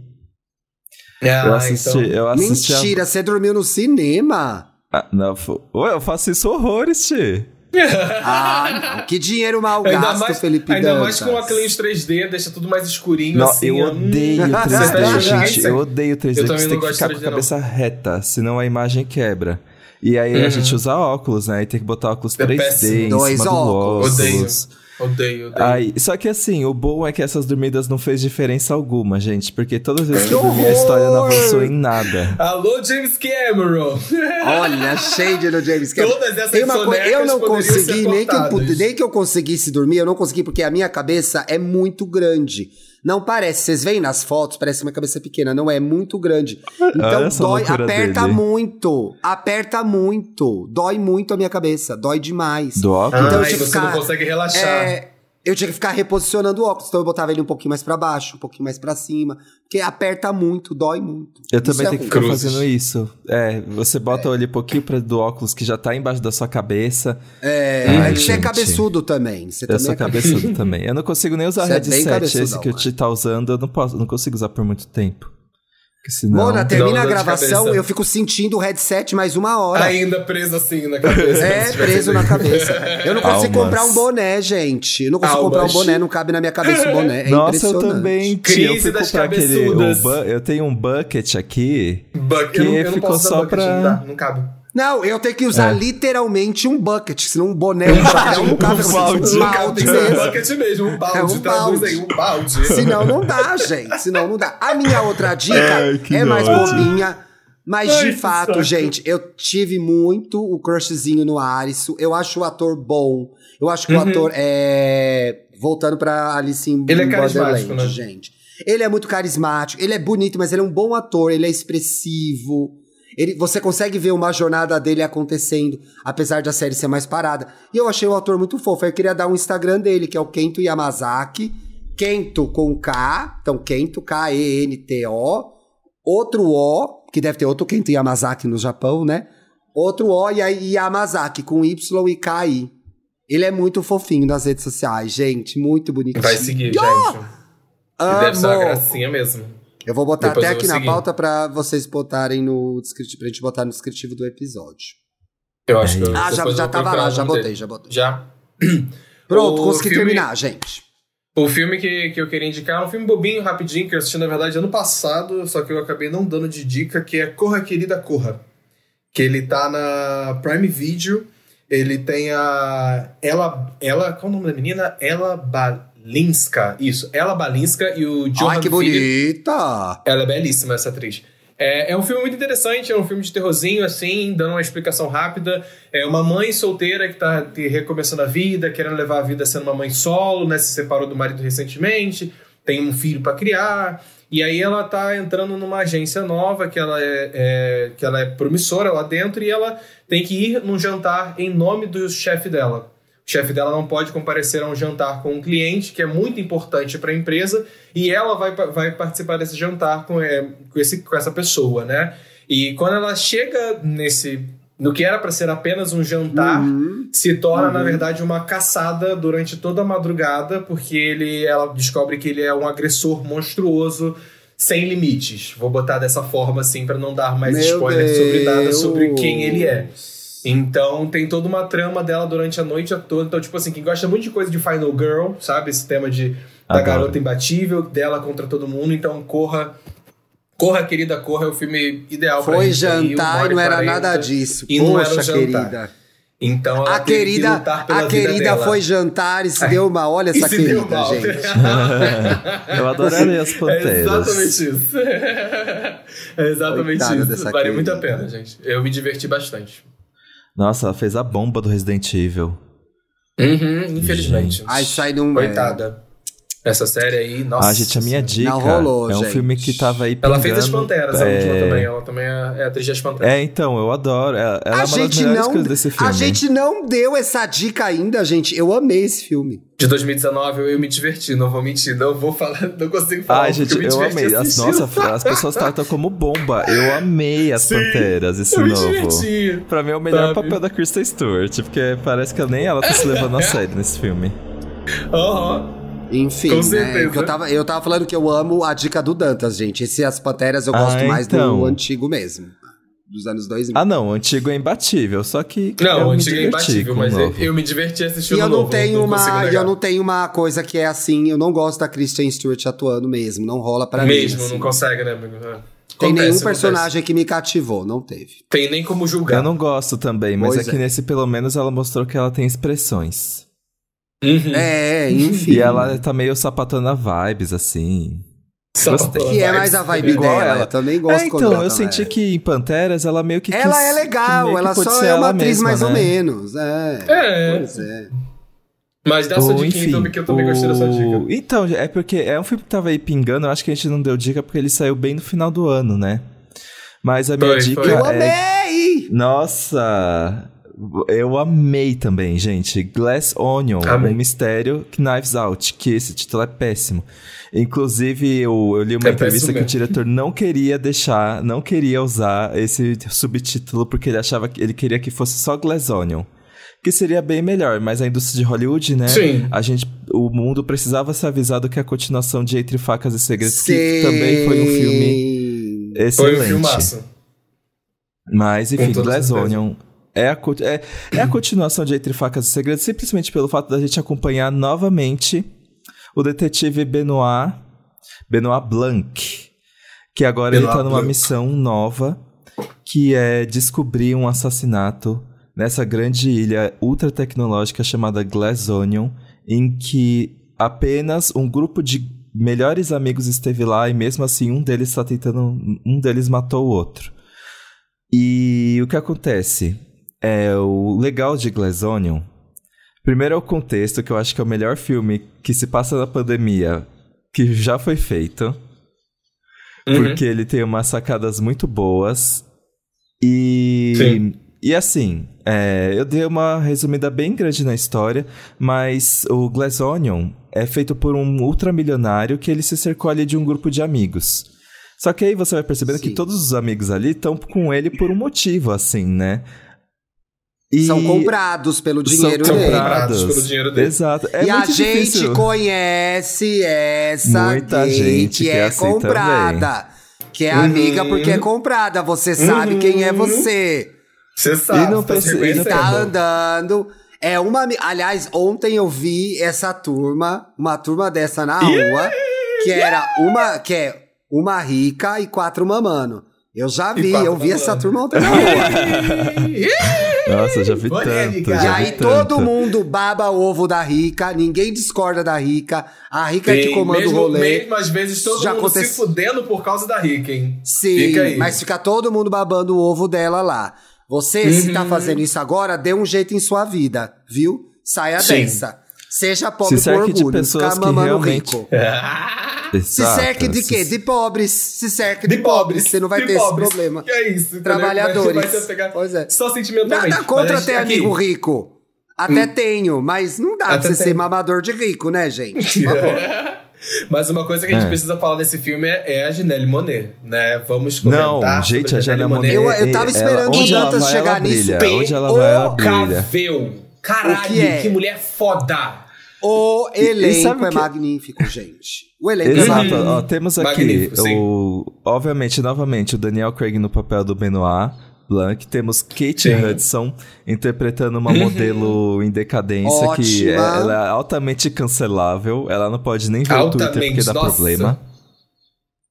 Ah, eu assisti, então. eu assisti a- Mentira, você dormiu no cinema? Ah, não, Ué, eu faço isso horrores, Ti. Ah, não. Que dinheiro mal Ainda gasto, mais, Felipe ainda mais Dantas. com a Cleans 3D, deixa tudo mais escurinho Não, assim. eu odeio Hum, 3D, você tá jogando gente. isso? Eu odeio 3D, Eu você não tem que ficar com a 3D, não. cabeça reta, senão a imagem quebra. E aí a Uhum. gente usa óculos, né? E tem que botar óculos É 3D péssimo. em Dois cima do óculos. Óculos. Odeio, odeio. Aí, só que assim, o bom é que essas dormidas não fez diferença alguma, gente. Porque todas as vezes que eu dormi, a história não avançou em nada. Alô, James Cameron! Olha, shade no James Cameron. Todas essas Tem uma coisa, eu não consegui, nem que, eu, nem que eu conseguisse dormir, eu não consegui, porque a minha cabeça é muito grande. Não parece, vocês veem nas fotos, parece uma cabeça pequena, não é muito grande. Então dói, aperta dele. muito, aperta muito, dói muito a minha cabeça, dói demais. Do óculos? Então que você não ficar- consegue relaxar. É, eu tinha que ficar reposicionando o óculos, então eu botava ele um pouquinho mais pra baixo, um pouquinho mais pra cima, porque aperta muito, dói muito. Eu Isso também é tenho que ficar Cruzes. fazendo isso. É, você bota ali um pouquinho pra, do óculos que já tá embaixo da sua cabeça. É, Ai, é que você é cabeçudo também. Você Eu também sou é cabeçudo também. Eu não consigo nem usar Você é headset. cabeçudão, Esse que o né? Ti tá usando, eu não, posso, não consigo usar por muito tempo. Porque senão... Mona, termina a gravação, eu fico sentindo o headset mais uma hora. Ainda preso assim na cabeça. É, preso na cabeça. Eu não consigo Almas. comprar um boné, gente. Eu não consigo Almas. comprar um boné, não cabe na minha cabeça o boné. É Nossa, eu também. Crise eu fui das comprar aquele. eu tenho um bucket aqui. Buck- Que eu não, eu não ficou posso só bucket, pra- Não, dá, não cabe. Não, eu tenho que usar É. literalmente um bucket, senão um boné, um chapéu, um carro, Um balde. um balde ser um mesmo. bucket mesmo, um balde. É um balde. aí, um balde. Senão não dá, gente. Senão não dá. A minha outra dica que é mais bobinha. Mas Ai, de fato, gente, eu tive muito o crushzinho no Arisso. Eu acho o ator bom. Eu acho que o Uhum. ator é. Voltando pra Alice in Ele é carismático, né? gente. Ele é muito carismático, ele é bonito, mas ele é um bom ator, ele é expressivo. Ele, você consegue ver uma jornada dele acontecendo, apesar da série ser mais parada. E eu achei o ator muito fofo. Aí Eu queria dar um Instagram dele, que é o Kento Yamazaki. Kento com K, então Kento, K-E-N-T-O. Outro O, que deve ter outro Kento Yamazaki no Japão, né? Outro O e aí Yamazaki, com Y e K-I. Ele é muito fofinho nas redes sociais, gente. Muito bonitinho. Vai seguir, gente. E deve ser uma gracinha mesmo. Eu vou botar Depois até aqui na seguir. pauta pra vocês botarem no descritivo, pra gente botar no descritivo do episódio. Eu acho que eu, Ah, já, já tava lá, já botei, já botei. Já. Pronto, O consegui filme- terminar, gente. O filme que, que eu queria indicar é um filme bobinho, rapidinho, que eu assisti, na verdade, ano passado, só que eu acabei não dando de dica, que é Corra, Querida, Corra. Que ele tá na Prime Video. Ele tem a... Ela... ela qual é o nome da menina? Ela Balinska. Isso, Ela Balinska e o Johan Ai, que Philip. bonita! Ela é belíssima, essa atriz. É, é um filme muito interessante, é um filme de terrorzinho, assim, dando uma explicação rápida. É uma mãe solteira que tá recomeçando a vida, querendo levar a vida sendo uma mãe solo, né? Se separou do marido recentemente, tem um filho para criar. E aí ela tá entrando numa agência nova, que ela é, é- que ela é promissora lá dentro, e ela tem que ir num jantar em nome do chefe dela. O chefe dela não pode comparecer a um jantar com um cliente, que é muito importante para a empresa, e ela vai, vai participar desse jantar com, é, com, esse, com essa pessoa, né? E quando ela chega nesse. No que era para ser apenas um jantar, Uhum. se torna, na verdade, uma caçada durante toda a madrugada, porque ele, ela descobre que ele é um agressor monstruoso sem limites. Vou botar dessa forma, assim, para não dar mais Meu spoiler sobre nada Deus. sobre quem ele é. Então tem toda uma trama dela durante a noite toda. Então, tipo assim, quem gosta muito de coisa de Final Girl, sabe? Esse tema de da Adoro. garota imbatível, dela contra todo mundo. Então, corra. Corra, querida, corra é o filme ideal pra Foi gente jantar e não era 40. nada disso. E não era um Poxa, jantar. querida. Então ela A teve que querida, lutar pela a querida dela. foi jantar e se deu uma. Olha essa se deu querida, gente. Eu adoraria as É panteras. exatamente isso. é exatamente Coitada isso. Vale muito a pena, gente. Eu me diverti bastante. Nossa, ela fez a bomba do Resident Evil. Uhum, infelizmente. Isso aí não Coitada. Essa série aí, nossa. ah, gente, a minha dica Não rolou, é um gente. filme que tava aí Ela fez as pingando, Panteras, a é... última também. Ela também é, é atriz das Panteras. É, então, eu adoro. Ela, ela é A das gente, melhores não, coisas desse filme. a gente não deu essa dica ainda, gente. Eu amei esse filme. De 2019 eu, eu me diverti, não vou mentir. Não vou falar, não consigo falar. Ai, gente, me eu diverti amei. As, nossa, as pessoas tratam como bomba. Eu amei as Sim, Panteras, esse eu me novo. diverti. Pra mim é o melhor Sabe? papel da Kristen Stewart, porque parece que nem ela tá se levando a sério nesse filme. Aham. Enfim, Com né? certeza. que Eu tava, eu tava falando que eu amo a dica do Dantas, gente. Esse As Panteras eu Ah, gosto mais então. do antigo mesmo. Dos anos 2000. Ah, não, o antigo é imbatível, só que. Não, eu o antigo é imbatível, o mas eu, eu me diverti assistindo E eu o não novo, tenho não uma, e eu não tenho uma coisa que é assim, eu não gosto da Kristen Stewart atuando mesmo, não rola pra mim. Mesmo, assim. não consegue, né, amigo? É. Tem Acontece, nenhum acontece. personagem que me cativou, não teve. Tem nem como julgar. Eu não gosto também, mas Pois é que é. nesse pelo menos ela mostrou que ela tem expressões. Uhum. É, enfim. E ela tá meio sapatando a vibes, assim. Gostei. que é mais a vibe Igual dela. ela. Eu também gosto É, quando então, ela eu tá- senti que em Panteras ela meio que Ela quis- é legal, ela só é uma atriz mesma, mais ou né? menos. É. É. Pois é. Mas dá Ou, dica então, que eu também gostei dessa dica. Então, é porque é um filme que tava aí pingando, eu acho que a gente não deu dica porque ele saiu bem no final do ano, né? Mas a minha Foi, dica foi. Eu é... amei! Nossa! Eu amei também, gente. Glass Onion, Amei. um mistério Knives Out, que esse título é péssimo. Inclusive, eu, eu li uma É entrevista que o diretor não queria deixar, não queria usar esse subtítulo porque ele achava que ele queria que fosse só Glass Onion. Que seria bem melhor, mas a indústria de Hollywood, né? Sim. A gente, o mundo precisava ser avisado que a continuação de Entre Facas e Segredos, que Sim. também foi um filme Foi excelente. um filmaço. Mas, enfim, Glass. Onion é a, é, é a continuação de Entre Facas e Segredos, simplesmente pelo fato da gente acompanhar novamente o detetive Benoit, Benoit Blanc, que agora ele Benoit tá numa Blanc. missão nova que é descobrir um assassinato nessa grande ilha ultra tecnológica chamada Glass Onion, em que apenas um grupo de melhores amigos esteve lá e mesmo assim um deles está tentando, um deles matou o outro. E o que acontece? É o legal de Glass Onion. Primeiro é o contexto, que eu acho que é o melhor filme que se passa na pandemia que já foi feito. Uhum. Porque ele tem umas sacadas muito boas. E. Sim. E assim, é, eu dei uma resumida bem grande na história, mas o Glass Onion é feito por um ultramilionário que ele se cercou ali de um grupo de amigos. Só que aí você vai percebendo Sim. que todos os amigos ali estão com ele por um motivo, assim, né? E são comprados pelo dinheiro são dele. comprados pelo dinheiro dele. Exato. É e a gente difícil. conhece essa Muita gente que, que é assim comprada. Também. Que é uhum. amiga porque é comprada. Você sabe uhum. quem é você. Você sabe. E não tá precisa. Tá andando. É uma. Aliás, ontem eu vi essa turma, uma turma dessa na rua, que era uma. Que é uma rica e quatro mamano. Eu já vi, eu vi essa turma ontem na rua. Nossa, já vi tanto. Já e aí todo mundo baba o ovo da rica, ninguém discorda da rica. A rica Sim, é que comanda mesmo, o rolê. Mesmo às vezes todo já mundo acontece... se fudendo por causa da rica, hein? Sim, fica mas fica todo mundo babando o ovo dela lá. Você, uhum. se tá uhum. fazendo isso agora, dê um jeito em sua vida, viu? Saia Sim. dessa. Seja pobre se com orgulho, de pessoas ficar mamando realmente... rico. Se cerque de quê? De pobres. Se cerque de, de pobres. pobres. Você não vai ter pobres. esse problema. Que é isso. Trabalhadores. Vai pegar pois é. Só sentimentalmente. Nada contra ter aqui. amigo rico. Até hum. tenho, mas não dá Até pra você tenho. ser mamador de rico, né, gente? Favor. Mas uma coisa que a gente é. precisa falar desse filme é, é a Janelle Monet, né? Vamos comentar Não, gente, a Janelle Monet... Eu, eu tava esperando o Dantas chegar nisso. Onde ela vai, ela brilha. Caralho, que, é? que mulher foda! O elenco é que... magnífico, gente. O elenco é Exato, é ó, temos aqui, o, obviamente, novamente, o Daniel Craig no papel do Benoit Blanc. Temos Kate Sim. Hudson interpretando uma uhum. modelo em decadência Ótima. que é, ela é altamente cancelável. Ela não pode nem ver altamente, o Twitter porque dá nossa. problema.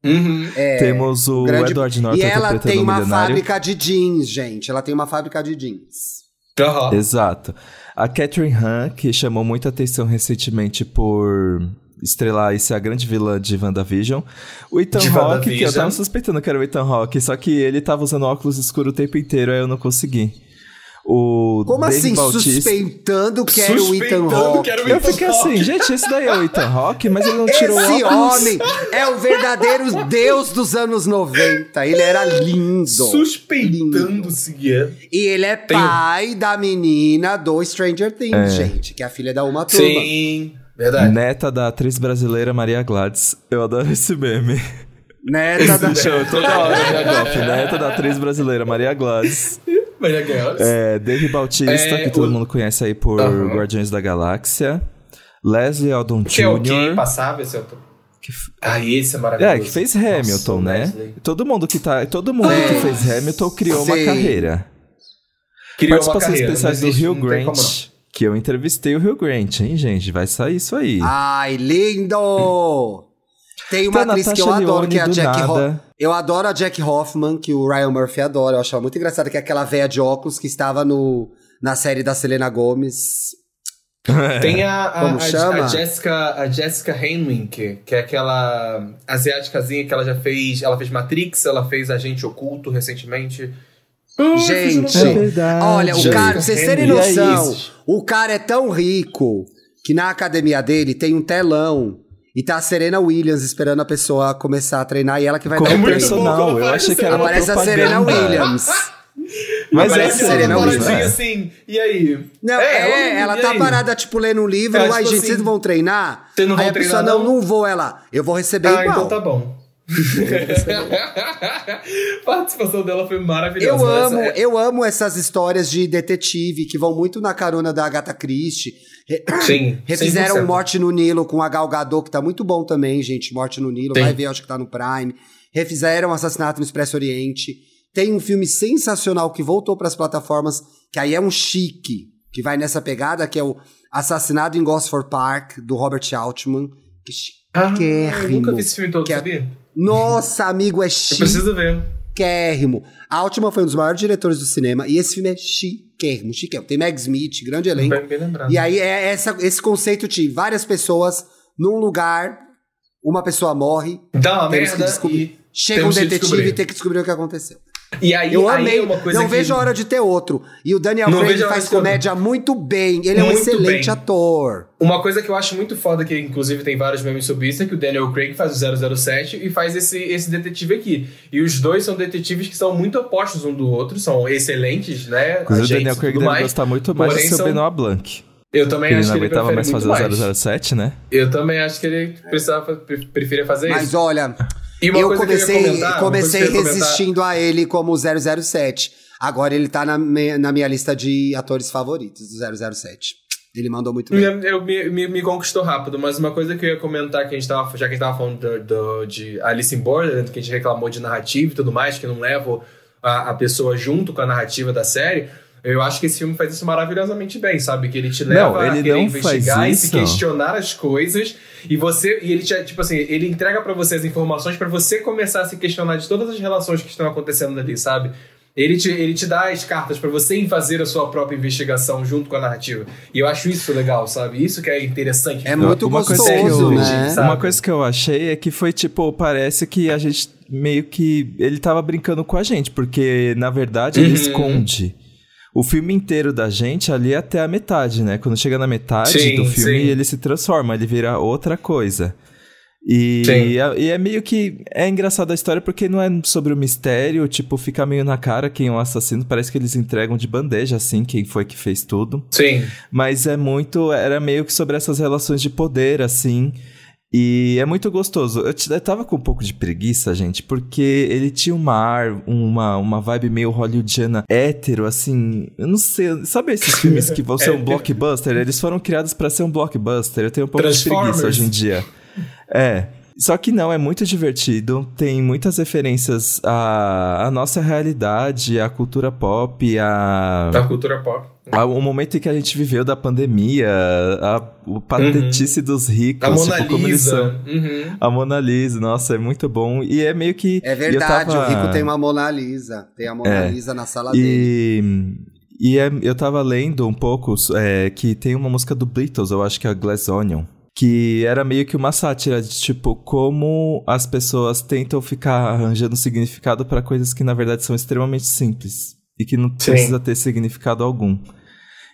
Uhum. É, Temos o grande... Edward Norton E ela tem uma fábrica de jeans, gente. Ela tem uma fábrica de jeans. Uhum. Exato. A Catherine Han, que chamou muita atenção recentemente por estrelar e ser a grande vilã de WandaVision. O Ethan Hawke, que eu tava suspeitando que era o Ethan Hawke, só que ele tava usando óculos escuros o tempo inteiro, aí eu não consegui. O Como Dave assim, Bautista... suspeitando que era o Ethan Hawke? Eu fiquei assim, gente, esse daí é o Ethan Hawke, mas ele não tirou esse o óculos. Esse homem é o verdadeiro deus dos anos 90. Ele era lindo. Suspeitando-se. E ele é pai da menina do Stranger Things, é. gente, que é a filha da Uma Turma. Sim, verdade. Neta da atriz brasileira Maria Gladys. Eu adoro esse meme. Neta da... Show, toda hora, Neta da atriz brasileira Maria Gladys. Maria Girls. É, Dave Bautista, é, que todo o... mundo conhece aí por uhum. Guardiões da Galáxia. Leslie Odom que Jr. É o que passava esse autor. Que... Ah, esse é maravilhoso. É, que fez Hamilton, Nossa, né? Leslie. Todo mundo que tá, todo mundo é. que fez Hamilton criou Sim. uma carreira. Criou Participações uma carreira, especiais do Hugh Grant, que eu entrevistei o Hugh Grant, hein, gente? Vai sair isso aí. Ai, lindo! Tem uma atriz que eu adoro, que é a Jack Hoffman. Eu adoro a Jack Hoffman, que o Ryan Murphy adora. Eu acho muito engraçada, que é aquela véia de óculos que estava no, na série da Selena Gomez. Tem a, a, Como chama? a, a Jessica, a Jessica Henwick, que é aquela asiáticazinha que ela já fez. Ela fez Matrix, ela fez Agente Oculto recentemente. Gente, é olha, o cara, pra vocês terem noção, é o cara é tão rico que na academia dele tem um telão e tá a Serena Williams esperando a pessoa começar a treinar e ela que vai Como dar o personal. Eu achei que era Aparece a Serena Williams. Mas é a Serena Williams. assim, e aí? Não, é, é ela tá aí? parada, tipo, lendo um livro. É, Uai, tipo gente, assim, vocês vão treinar? Vocês não aí vão a pessoa, treinar, não, não vou. Ela, eu vou receber ah, igual. então tá bom. a participação dela foi maravilhosa. Eu amo, é... eu amo essas histórias de detetive que vão muito na carona da Agatha Christie. Sim. Refizeram 100%. Morte no Nilo com a Gal Gadot, que tá muito bom também, gente. Morte no Nilo, Sim. vai ver, acho que tá no Prime. Refizeram Assassinato no Expresso Oriente. Tem um filme sensacional que voltou para as plataformas, que aí é um chique, que vai nessa pegada, que é o Assassinado em Gosford Park, do Robert Altman. Que ah, eu nunca vi esse filme todo, é... sabia? Nossa, amigo, é chique. Eu preciso ver. Chiquérrimo. Altman foi um dos maiores diretores do cinema e esse filme é chiquérrimo, chiquérrimo. Tem Meg Smith, grande elenco. Bem, bem lembrado. E aí é essa, esse conceito de várias pessoas num lugar, uma pessoa morre, Dá uma merda descobrir. e chega um detetive e tem que descobrir o que aconteceu. E aí, Eu aí amei, é uma coisa não que... vejo a hora de ter outro. E o Daniel Não Craig faz comédia muito bem. Ele é um Muito excelente bem. ator. Uma coisa que eu acho muito foda, que inclusive tem vários memes sobre isso, é que o Daniel Craig faz o 007 e faz esse, esse detetive aqui. E os dois são detetives que são muito opostos um do outro, são excelentes, né? Inclusive, o Daniel Craig deve mais. gostar muito mais do seu são- Benoit Blanc. Eu também Que ele acho não que ele prefere mais muito fazer mais. o 007, né? Eu também acho que ele precisava, pre- preferia fazer Mas isso. olha, E uma eu que eu comecei, comentar, comecei eu ia comentar- resistindo a ele como 007. Agora ele tá na, me- na minha lista de atores favoritos do 007. Ele mandou muito bem. Me- Eu, me, me, me conquistou rápido, mas uma coisa que eu ia comentar, que a gente tava, já que a gente tava falando do, do- de Alice in Borderland, que a gente reclamou de narrativa e tudo mais, que não leva a, a pessoa junto com a narrativa da série, eu acho que esse filme faz isso maravilhosamente bem, sabe? Que ele te leva Não, a ele querer não investigar e se questionar as coisas, e você, e ele te, tipo assim, ele entrega pra você as informações pra você começar a se questionar de todas as relações que estão acontecendo ali, sabe? Ele te, ele te dá as cartas pra você fazer a sua própria investigação junto com a narrativa. E eu acho isso legal, sabe? Isso que é interessante. É muito Uma coisa gostoso, que eu- né? sabe? Uma coisa que eu achei é que foi tipo, parece que a gente meio que. Ele tava brincando com a gente, porque na verdade ele Uhum. esconde. O filme inteiro da gente ali é até a metade, né? Quando chega na metade Sim, do filme, sim. ele se transforma, ele vira outra coisa. E, e é, e é meio que. É engraçado a história porque não é sobre o mistério, tipo, fica meio na cara quem é o assassino. Parece que eles entregam de bandeja, assim, quem foi que fez tudo. Sim. Mas é muito. Era meio que sobre essas relações de poder, assim. E é muito gostoso. Eu, eu tava com um pouco de preguiça, gente, porque ele tinha uma ar, uma, uma vibe meio hollywoodiana hétero, assim. Eu não sei. Sabe esses filmes que vão ser um Hétero. blockbuster? Eles foram criados pra ser um blockbuster. Eu tenho um pouco de preguiça hoje em dia. É. Só que não, é muito divertido. Tem muitas referências à, à nossa realidade, à cultura pop, à. Da cultura pop. O momento em que a gente viveu da pandemia, a, o patetice dos ricos, A Mona tipo, como eles são. Lisa. Uhum. A Mona Lisa, nossa, é muito bom. E é meio que. É eu verdade, tava- o Rico tem uma Mona Lisa. Tem a Mona É. Lisa na sala dele. E, e é- eu tava lendo um pouco é, que tem uma música do Beatles, eu acho que é a Glass Onion, que era meio que uma sátira de tipo como as pessoas tentam ficar arranjando significado para coisas que na verdade são extremamente simples e que não Sim. precisa ter significado algum.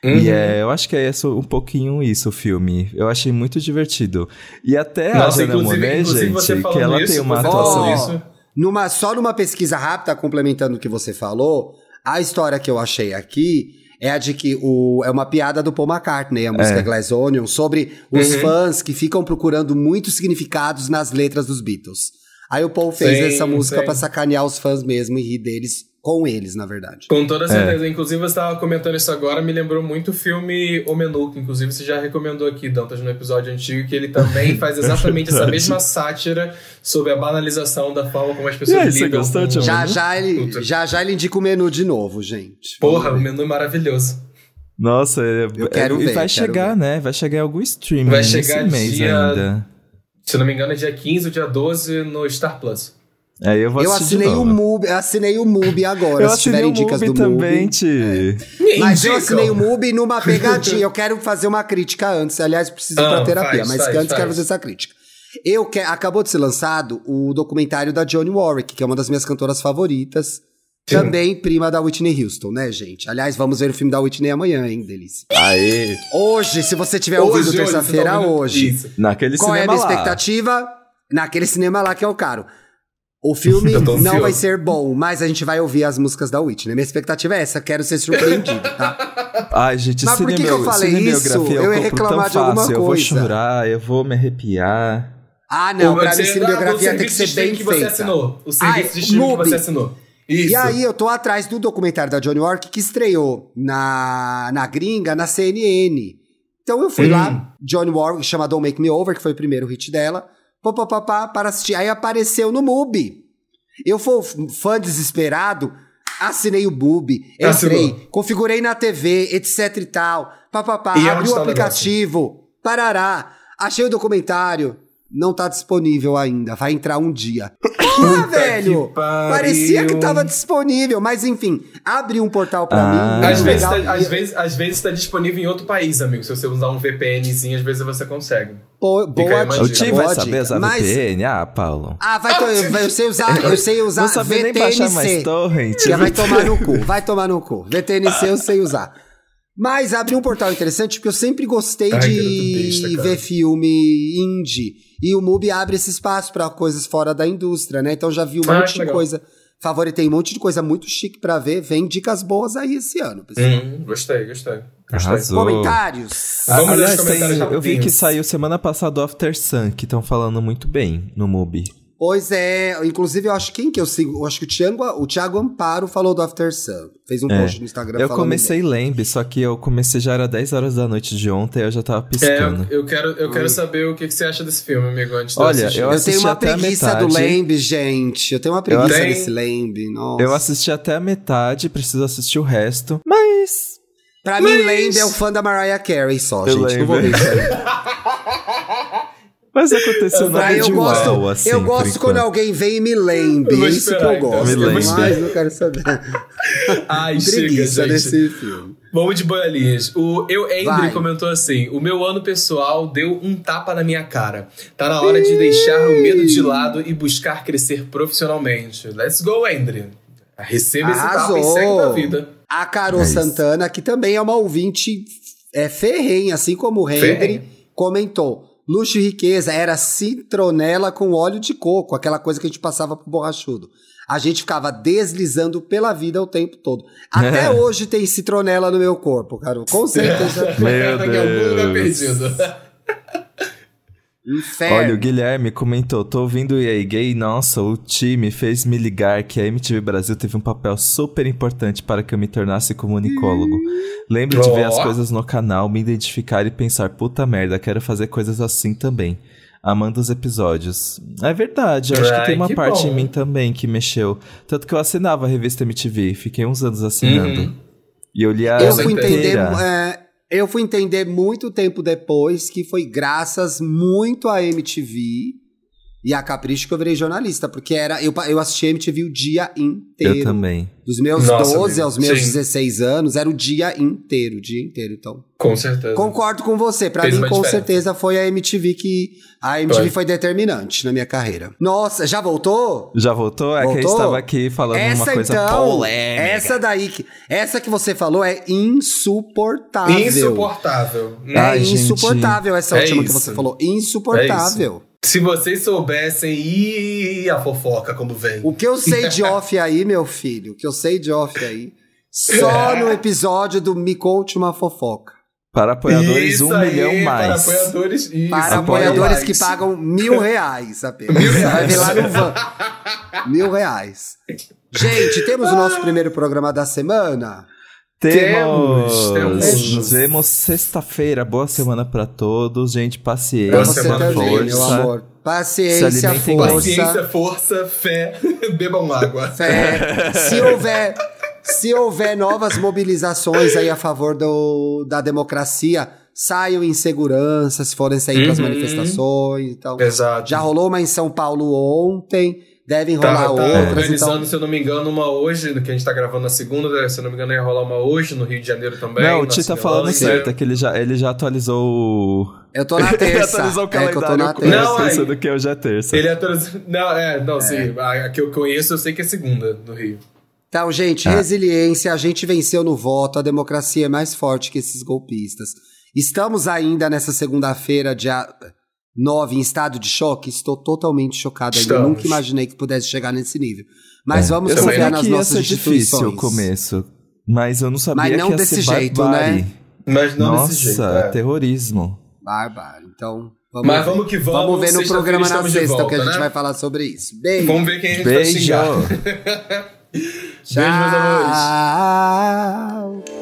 Uhum. E é, eu acho que é isso, um pouquinho isso o filme. Eu achei muito divertido. E até a Nossa, Jana inclusive- Monet, gente, que ela isso, tem uma atuação. isso. Numa, só numa pesquisa rápida, complementando o que você falou, a história que eu achei aqui é a de que o, é uma piada do Paul McCartney, a música É. Glass Onion, sobre os Uhum. fãs que ficam procurando muitos significados nas letras dos Beatles. Aí o Paul fez Sim, essa música pra sacanear os fãs mesmo e rir deles com eles, na verdade. Com É. toda certeza. Inclusive, você estava comentando isso agora, me lembrou muito o filme O Menu, que inclusive você já recomendou aqui, Dantas, no episódio antigo, que ele também faz exatamente essa mesma sátira sobre a banalização da forma como as pessoas aí, lidam gostou, com... Já já, ele, Puta. já já ele indica o menu de novo, gente. Porra, o ver. menu é maravilhoso. Nossa, é, Eu quero é- e ver, vai quero chegar, ver. né? Vai chegar em algum streaming Vai nesse chegar mês dia- ainda. Se não me engano, é dia 15 ou dia 12 no Star Plus. Aí eu vou Eu assinei o. Mubi, assinei o Mubi agora, Eu se assinei tiverem o dicas Mubi do também, Mubi. Ti. Mas eu assinei o Mubi numa pegadinha. Eu quero fazer uma crítica antes. Aliás, preciso ir Ah, pra terapia, faz, mas faz, antes faz. quero fazer essa crítica. Eu que... Acabou de ser lançado o documentário da Johnny Warwick, que é uma das minhas cantoras favoritas. Sim. Também prima da Whitney Houston, né, gente? Aliás, vamos ver o filme da Whitney amanhã, hein, delícia. Aê! Hoje, se você tiver ouvindo Hoje, hoje, terça-feira, você tá ouvindo- hoje. Isso. Naquele Qual é a cinema minha lá. expectativa? Naquele cinema lá que é o caro. O filme não vai ser bom, mas a gente vai ouvir as músicas da Whitney. Minha expectativa é essa, quero ser surpreendido, tá? Ai, gente, Mas por que que eu falei isso? eu Eu ia reclamar de alguma fácil. Eu vou coisa. chorar, eu vou me arrepiar. Ah, não, pra você- mim cinebiografia o tem que ser bem que você assinou. O serviço de streaming que você assinou. Isso. E aí eu tô atrás do documentário da Johnny Walker que estreou na, na gringa, na CNN. Então eu fui Hum. lá, Johnny Walker, chama Don't Make Me Over, que foi o primeiro hit dela, pá, pá, pá, pá, para assistir. Aí apareceu no Mubi. Eu fui fã desesperado, assinei o Mubi, entrei, Assinou. configurei na TV, etc e tal, pá, pá, pá, E onde abri o tá o aplicativo, parará, achei o documentário. não tá disponível ainda. Vai entrar um dia. Porra, velho! que. Parecia que tava disponível, mas enfim, abre um portal pra Ah. mim. Às muito vezes, tá, às, vezes, às vezes tá disponível em outro país, amigo. Se você usar um VPNzinho, às vezes você consegue. Fica boa dica, O. Tim vai saber usar Mas- VPN? Ah, Paulo. Ah, vai to... eu sei usar, eu sei usar Não sabe nem baixar mais VTNC. torrent. Já vai tomar no cu, vai tomar no cu. VTNC eu sei usar. Mas abri um portal interessante porque eu sempre gostei Ai, de besta, ver filme indie. E o MUBI abre esse espaço pra coisas fora da indústria, né? Então já vi um Ah, monte de legal. coisa. Favoritei um monte de coisa muito chique pra ver. Vem dicas boas aí esse ano, pessoal. Hum, gostei, gostei. Arrasou. Comentários? Vamos Aliás, tem- comentários eu vi que saiu semana passada o After Sun, que estão falando muito bem no MUBI. Pois é, inclusive eu acho quem que eu sigo, eu acho que o Thiago, o Thiago Amparo falou do After Sun. Fez um É. post no Instagram Eu comecei lembre, só que eu comecei já era 10 horas da noite de ontem, eu já tava piscando. É, eu, eu quero, eu quero saber o que, que você acha desse filme, amigo, antes de Olha, assistir. eu Eu assisti tenho uma preguiça do. Lembe, gente. Eu tenho uma preguiça tenho- desse Lembe, nossa. Eu assisti até a metade, preciso assistir o resto. Mas. Pra mim, Lembe é o fã da Mariah Carey só, Eu gente. Não vou ver lembro. isso aí. Mas aconteceu nada Aí de eu gosto, uau, assim. eu gosto quando enquanto. alguém vem e me lembre. Eu vou Isso que eu então. gosto. Me lembre. Mas não quero saber. Ai, chega, gente. desse filme. Vamos de boiolinhas. O Eu Andre Vai. comentou assim: O meu ano pessoal deu um tapa na minha cara. Tá na hora de deixar o medo de lado e buscar crescer profissionalmente. Let's go, Andre. Receba esse tapa e segue da vida. A Carol É. Santana, que também é uma ouvinte é, ferrenha, assim como o Henry, comentou. Luxo e riqueza era citronela com óleo de coco, aquela coisa que a gente passava pro borrachudo. A gente ficava deslizando pela vida o tempo todo. Até hoje tem citronela no meu corpo, Carol. Com certeza. Meu lugar Deus. perdido. Inferno. Olha, o Guilherme comentou: tô ouvindo o EA Gay. Nossa, o time fez me ligar que a MTV Brasil teve um papel super importante para que eu me tornasse comunicólogo. Lembro de ver as coisas no canal, me identificar e pensar: puta merda, quero fazer coisas assim também. Amando os episódios. É verdade, eu acho que tem uma que parte bom. em mim também que mexeu. Tanto que eu assinava a revista MTV, fiquei uns anos assinando. Uhum. E eu lia eu ela fui entender. é, eu fui entender muito tempo depois que foi graças muito à MTV e à Capricho que eu virei jornalista, porque era eu, eu assisti a MTV o dia inteiro. Eu também. Dos meus Nossa, 12 amigo, aos meus sim. 16 anos, era o dia inteiro, o dia inteiro. Então, Com certeza. concordo com você. Pra Fez mim, uma com diferença. certeza, foi a MTV que. A MTV Foi. foi determinante na minha carreira. Nossa, já voltou? Já voltou? É que a gente Voltou? tava aqui falando uma Essa coisa então, polêmica. essa daí, que, essa que você falou é insuportável. Insuportável. É Ai, gente. insuportável essa É última que isso. você falou. Insuportável. Se vocês soubessem, e a fofoca quando vem. O que eu sei de off aí, meu filho, o que eu sei de off aí, só no episódio do Me Conte Uma Fofoca. Para apoiadores, Isso um aí, milhão Para mais. apoiadores, isso. Para Apoia apoiadores mais. que pagam mil reais apenas. Mil vai reais. ver lá no van. Mil reais. Gente, temos o nosso primeiro programa da semana. Temos! Temos, temos. Nos vemos sexta-feira. Boa semana pra todos, gente. Paciência, Boa semana, força. meu amor. Paciência, força. Paciência, força, fé, bebam água. Fé. Se houver, se houver novas mobilizações aí a favor do, da democracia, saiam em segurança, se forem sair para as Uhum. manifestações. Então, Exato. já rolou uma em São Paulo ontem, devem Tá, rolar tá outras. organizando, Então, se eu não me engano, uma hoje, que a gente tá gravando na segunda, né? se eu não me engano, ia rolar uma hoje no Rio de Janeiro também. Não, o na Ti tá falando certo, é que ele já, ele já atualizou o. eu tô na ele terça. atualizou o é que eu tô na calendário terça. Não, aí- pensando que hoje é terça. Ele atualizou. Não, é, não, sim. A, a que eu conheço, eu sei que é segunda no Rio. Então, gente, Ah. resiliência, a gente venceu no voto, a democracia é mais forte que esses golpistas. Estamos ainda nessa segunda-feira, dia 9, em estado de choque. Estou totalmente chocado ainda. Estamos. nunca imaginei que pudesse chegar nesse nível. Mas É. vamos eu confiar nas nossas difícil instituições. o começo, mas eu não sabia Mas não que ia desse ser jeito, barbárie. né? Mas não Nossa, desse jeito. é. terrorismo. Bárbaro. Então, vamos Mas ver. vamos que vamos. Vamos ver no programa na sexta, volta, que a gente né? vai falar sobre isso. Beijo. Vamos ver quem a gente Beijo. vai xingar. Beijo, meus amores. Tchau.